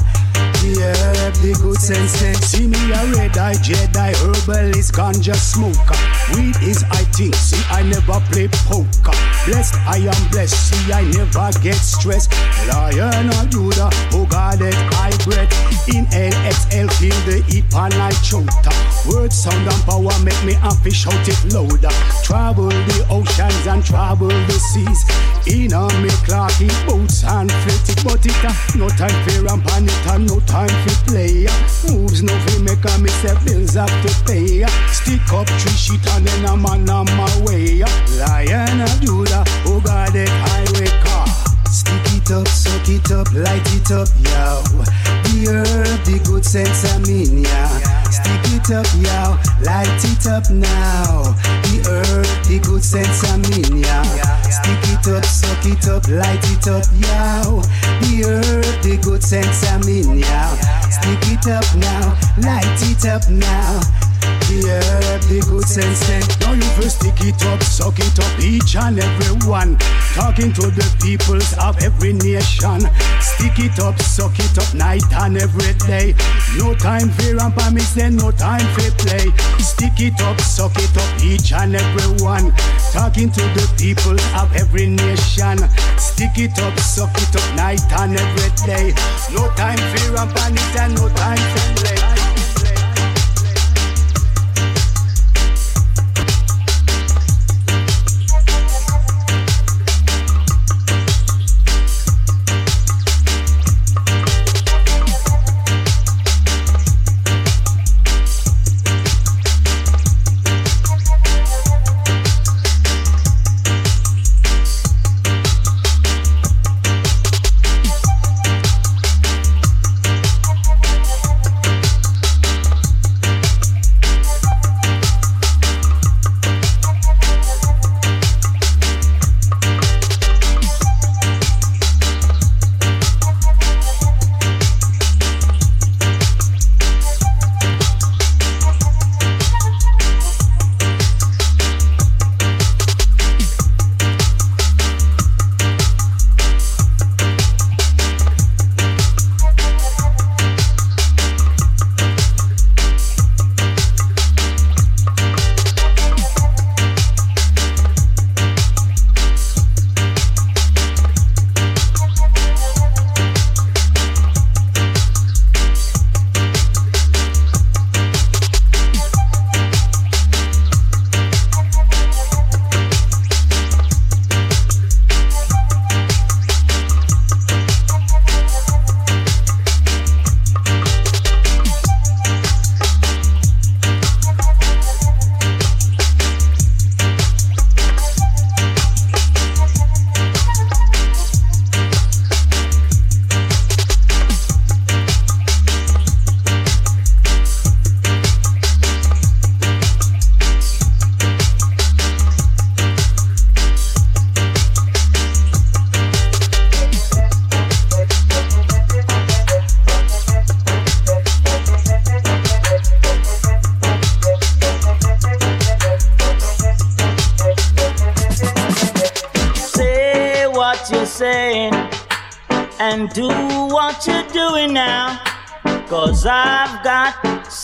The herb, the good sense. eh. See me a red eye Jedi herbalist ganja smoker. Weed is I think. See I never play poker. Blessed I am blessed. See I never get stressed. Lion of Judah, who got it high breath. Inhale, exhale, feel the heat pan like chota. Word, sound and power make me happy shout it louder. Travel the oceans and travel the seas. In a me clarky boots and flit it, but it uh, no time for ramp and it and no time for play. Moves no fi make a me say bills have to pay. Stick up tree sheet and then man on my way. Lion of Judah, oh God, that highway car. Stick it up, suck it up, light it up, yo. The herb, the good sense I mean, yeah. Stick it up, yo, light it up now. The herb, the good sense I mean, yeah. Stick it up, suck it up, light it up, yo. The herb, the good sense I mean, yeah. Stick it up now, light it up now. The herb, the good sense then Now you first stick it up, suck it up Each and every one. Talking to the peoples of every nation. Stick it up, suck it up Night and every day. No time for ramp and then eh? No time for play. Stick it up, suck it up Each and every one. Talking to the peoples of every nation. Stick it up, suck it up Night and every day. No time for ramp and and eh? no time for play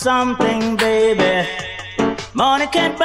something, baby. Money can't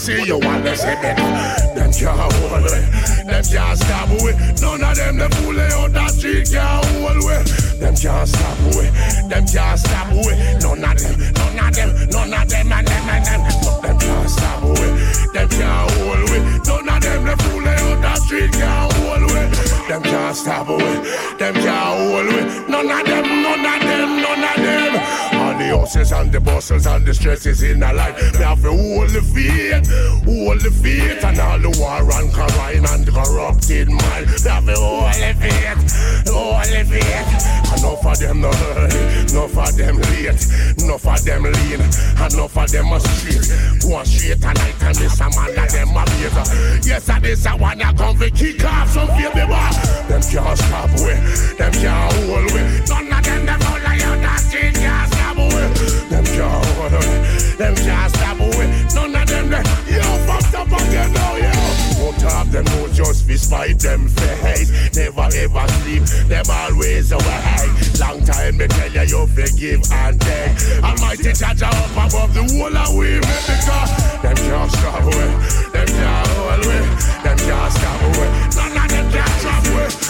see you. Wanna see me stresses in her life. Me have to hold the faith, hold the faith, and all the war and crime and corrupted mind. Me have to hold the faith, hold the faith. Enough of them no early, enough of them late, enough of them lean, enough of them a street. Go straight tonight and this a man that them a favor. Yes, I this a one that come to kick off some baby bar. Them can't stop way, them can't hold way. None of them them out like out that street can't for none. Them can't stop with none of them. They, you fucked up again now, yo. No top them, no just be spite them face. Never ever sleep, them always awake. Long time me tell you you forgive and take. Almighty Jah up above the wall and we make because them can't stop with, them can't hold with, them can't stop with. None of them can't stop with.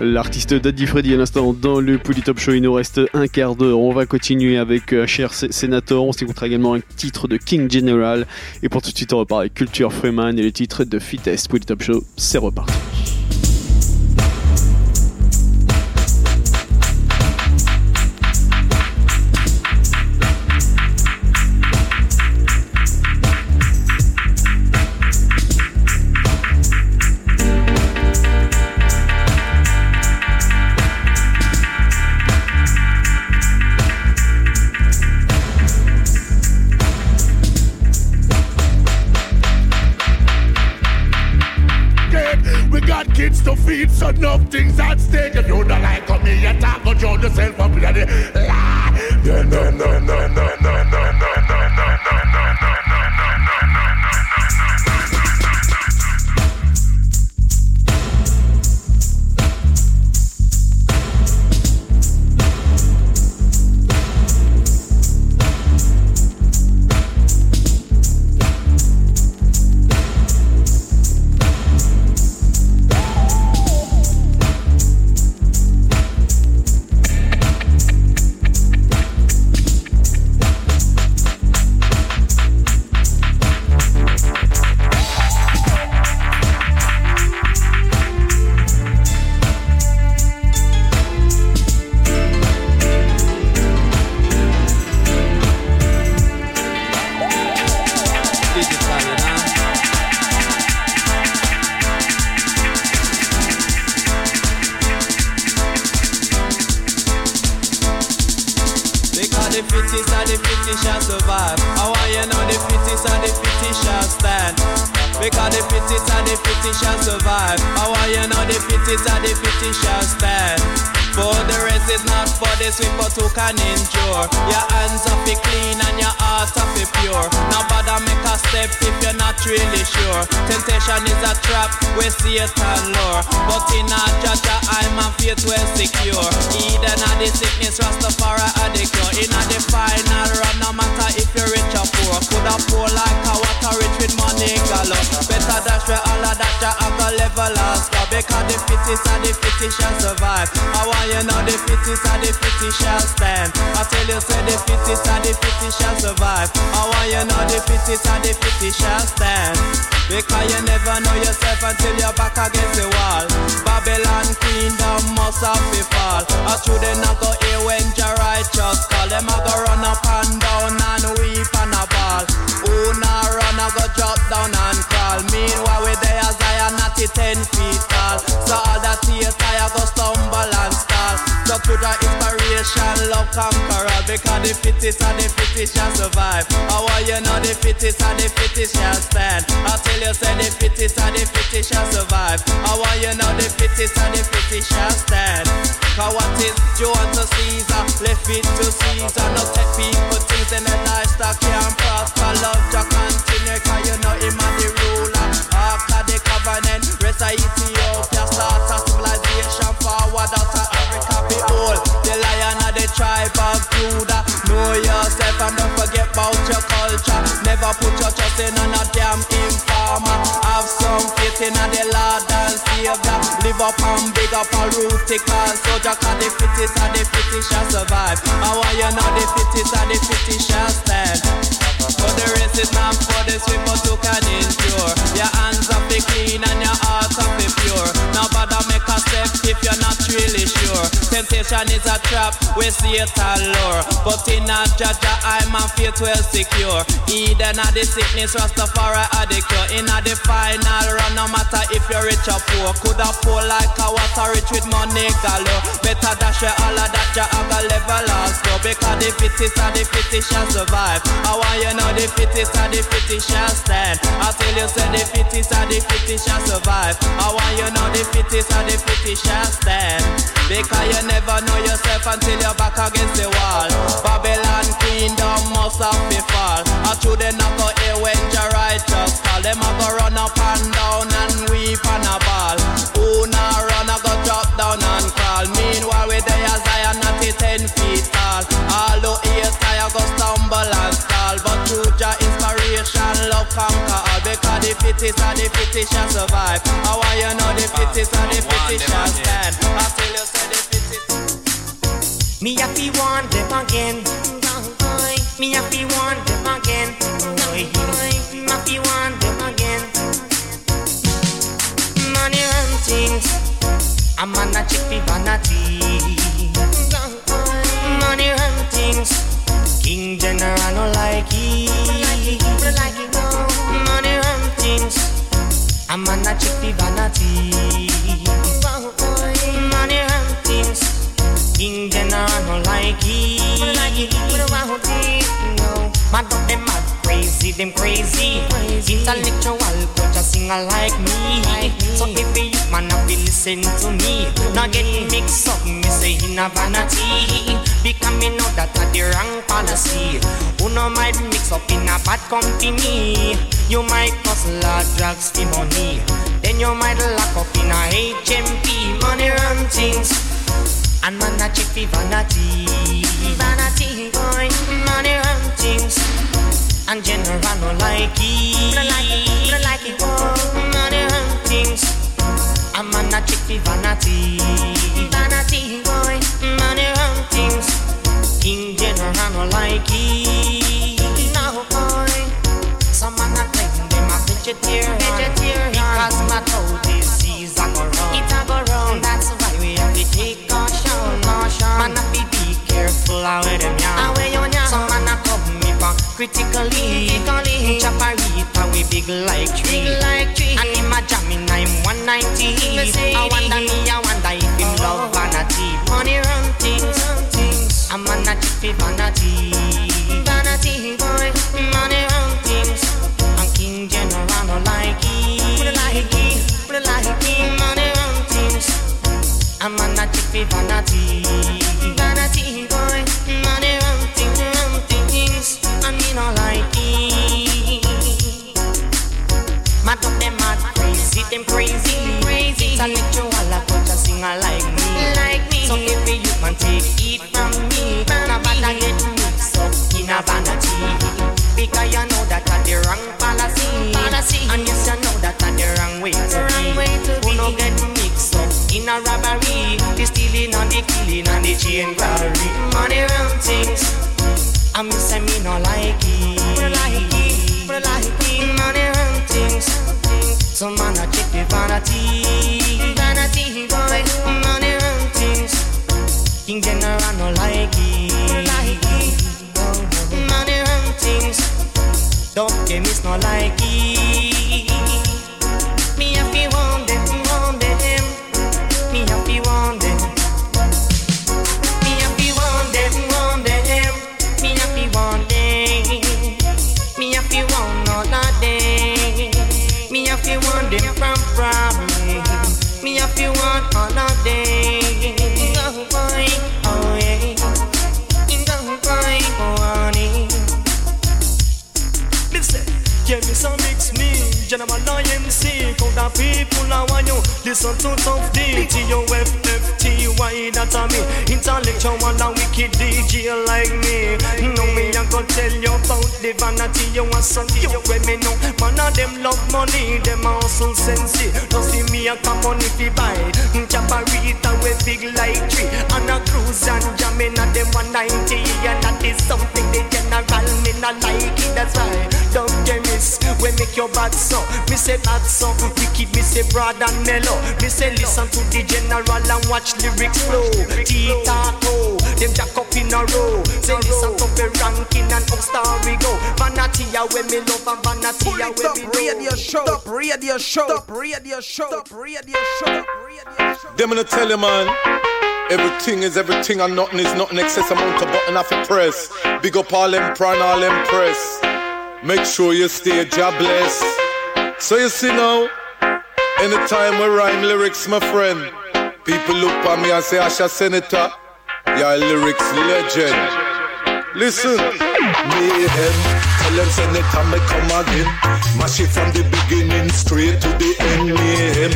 L'artiste Daddy Freddy à l'instant dans le Polytop Show. Il nous reste un quart d'heure. On va continuer avec euh, HR Senator. On s'écoutera également un titre de King General. Et pour tout de suite, on repart avec Culture Freeman et le titre de Fitness Polytop Show. C'est reparti. Things at stake, if you don't like me, you talk, go drown yourself up in will ever last far Because the fittest and the fittest shall survive. I want you know the fittest and the fittest shall stand. I tell you say the fittest and the fittest shall survive. I want you know the fittest and the fittest shall stand. Because you never know yourself until you're back against the wall. Babylon kingdom must have be fall. I through them I go here when your righteous call Them I go run up and down and weep and a ball. Who not run I go drop down and crawl. Meanwhile we as I am not ten feet tall So all that hate I go stumble and stall So put the inspiration, love conquer all. Because the fittest and the fittest shall survive. I want you know the fittest and the fittest shall stand? I tell you say the fittest and the fittest shall survive. I want you know the fittest and the fittest shall stand? Cause what is you want to Caesar, left it to Caesar. No take people things in the lifestyle can't prosper. Love your continue cause you know him and the ruler. After the covenant, rest of Ethiopia start a civilization forward out of Africa. Behold, the lion of the tribe of Judah. Know yourself and don't forget about your culture. Never put your trust in on a damn informer. Have some faith in the Lord and Savior. Live up and big up a rooty call soldier. Cause the fittest and the fittest shall survive. And why you know the fittest and the fittest shall stand. For the race is for the swimmer to can endure. Your hands are be clean and your heart are be pure. Now bother make a step if you're not really sure. Temptation is a trap, we see it allure. But in a judge, I'm a faith well secure. Eden are the sickness, Rastafari are the cure. In a the final run, no matter if you're rich or poor. Could a poor like a water rich with money galore. Better dash where all of that, you have a level also. Because the fittest and the fittest shall survive. I want you now the fittest and the fittest shall stand. I tell you, say the fittest and the fittest shall survive. I want you know the fittest and the fittest shall stand. Because you never know yourself until you're back against the wall. Babylon kingdom must have be fall. I through them not go hear when your righteous call. Them a go run up and down and weep and a ball. Who now run a go drop down and crawl. Meanwhile we there as I am not ten feet tall. All the hear I go humble and tall, but true. your inspiration, love conquer all. Because the fittest and the fittest shall survive. I want you know the fittest and the fittest shall stand. Until you say the fittest. Me happy one them again. Me happy one them again. Me happy one them again. Money and things. I'm on a chippy vanity. Money and things. In general, I don't like it. I don't like it, don't like it no. Money run things. I'm on a chickpea vanity. Money run things. In general, I don't like it. I don't like it, I don't like it. no. My dog, them mad, crazy, them crazy. crazy. Intellectual, but just sing like me. Like me. So if you Man, have to listen to me. Now get mixed up, me say in a vanity. Because me know that a the wrong policy. Who no might mix up in a bad company. You might cause large drugs for money. Then you might lock up in a HMP. Money run things. And man, I check for vanity. Vanity, boy, money run things. And general no like it. No like it, no like it, boy man for vanity. Vanity boy, money run things. King general no like it. No boy. Some man a claim them a vegetarian. Vegetarian. Because my toe disease a go round. It a go round. That's why we have to take caution. Caution. Man a be be careful how with them yarn. How you yarn. Some man a come me for critically. Critically. Chaparita we big like tree. I wonder watch lyrics flow. T-Taco. Them jack up in a row. Say listen to the ranking and how star we go. Vanity a when me love and vanity a when me do. Radio show, stop radio show, stop radio show, stop radio show. Them gonna tell you, man. Everything is everything and nothing is nothing. Excess amount of button off a press. Big up all them prawn, all them press. Make sure you stay jobless. So you see now, anytime we rhyme lyrics, my friend, people look at me and say, Asher Senator, you're a lyrics legend. Listen, mayhem. Tell them Senator, me come again. Mash it from the beginning straight to the end. Mayhem.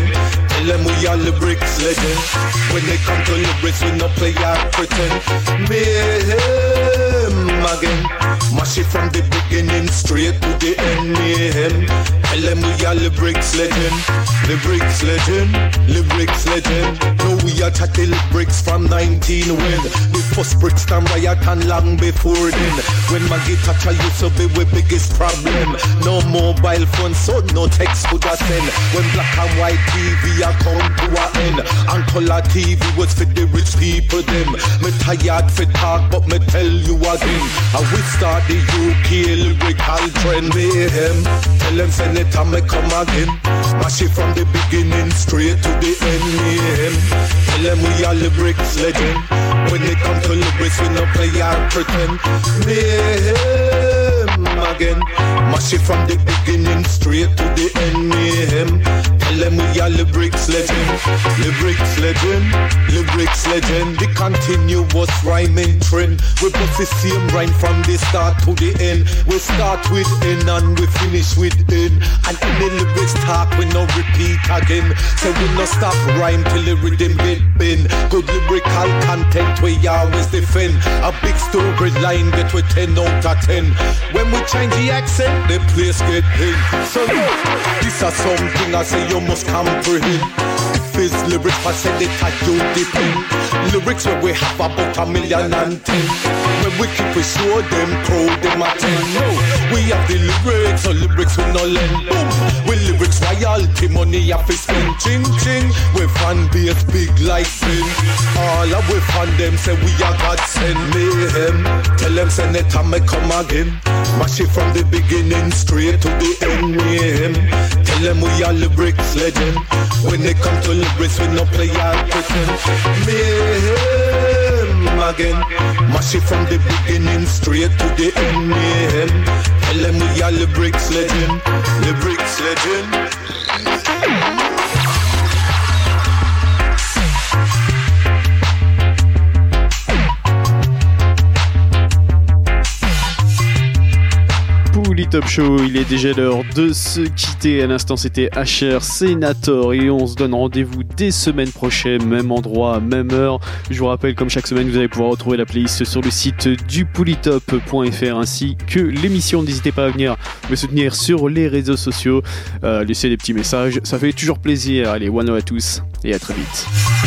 Tell them we are lyrics legend. When they come to lyrics, we no play or pretend. Me Mayhem again. Mash it from the beginning straight to the end. Me Mayhem. Tell them we are lyrics legend. Lyrics legend. Lyrics legend. Are chatting lyrics from 19 when the first Brixton riot and long before then. When my guitar used to be the biggest problem. No mobile phone, so no text could I send. When black and white TV I come to an end, and color TV was for the rich people them. Me tired for talk, but me tell you again. I will start the UK lyrical trend mayhem. Tell them senator me come again. Mash it from the beginning straight to the end mayhem. Tell them we are lyrics legend. When they come to lyrics, we no play or pretend. Mayhem again. Mash it from the beginning straight to the end mayhem. Tell them we are lyrics legend, lyrics legend, lyrics legend. The continuous rhyming trend. We put the same rhyme from the start to the end. We start with in and we finish with in. And any lyrics talk we no repeat again. So we no stop rhyme till the rhythm get bend. Good lyrical content we always defend. A big storyline get we 10 out of 10. When we change the accent, the place get in. So this is something I say you must comprehend. If it's lyrics, I it, I you depend. Lyrics where we have about a million and ten. When we keep we show them, crowd them attend. No, we have the lyrics, so lyrics we no lend. Boom, we lyrics royalty, money have to spend. Ching ching, we fan base big like sin. All of we fan them say we are God send mayhem. Tell them send it time me come again. Mash it from the beginning straight to the end. Mayhem. Tell them we are lyrics legend. When they come to lyrics, we no play all pretend. Mayhem again. Mash it from the beginning straight to the end. Mayhem. Tell them we are lyrics legend. Lyrics legend. Top Show, il est déjà l'heure de se quitter. À l'instant, c'était HR Senator et on se donne rendez-vous dès semaine prochaine, même endroit, même heure. Je vous rappelle, comme chaque semaine, vous allez pouvoir retrouver la playlist sur le site du polytop.fr ainsi que l'émission. N'hésitez pas à venir me soutenir sur les réseaux sociaux, euh, laisser des petits messages, ça fait toujours plaisir. Allez, one à tous et à très vite.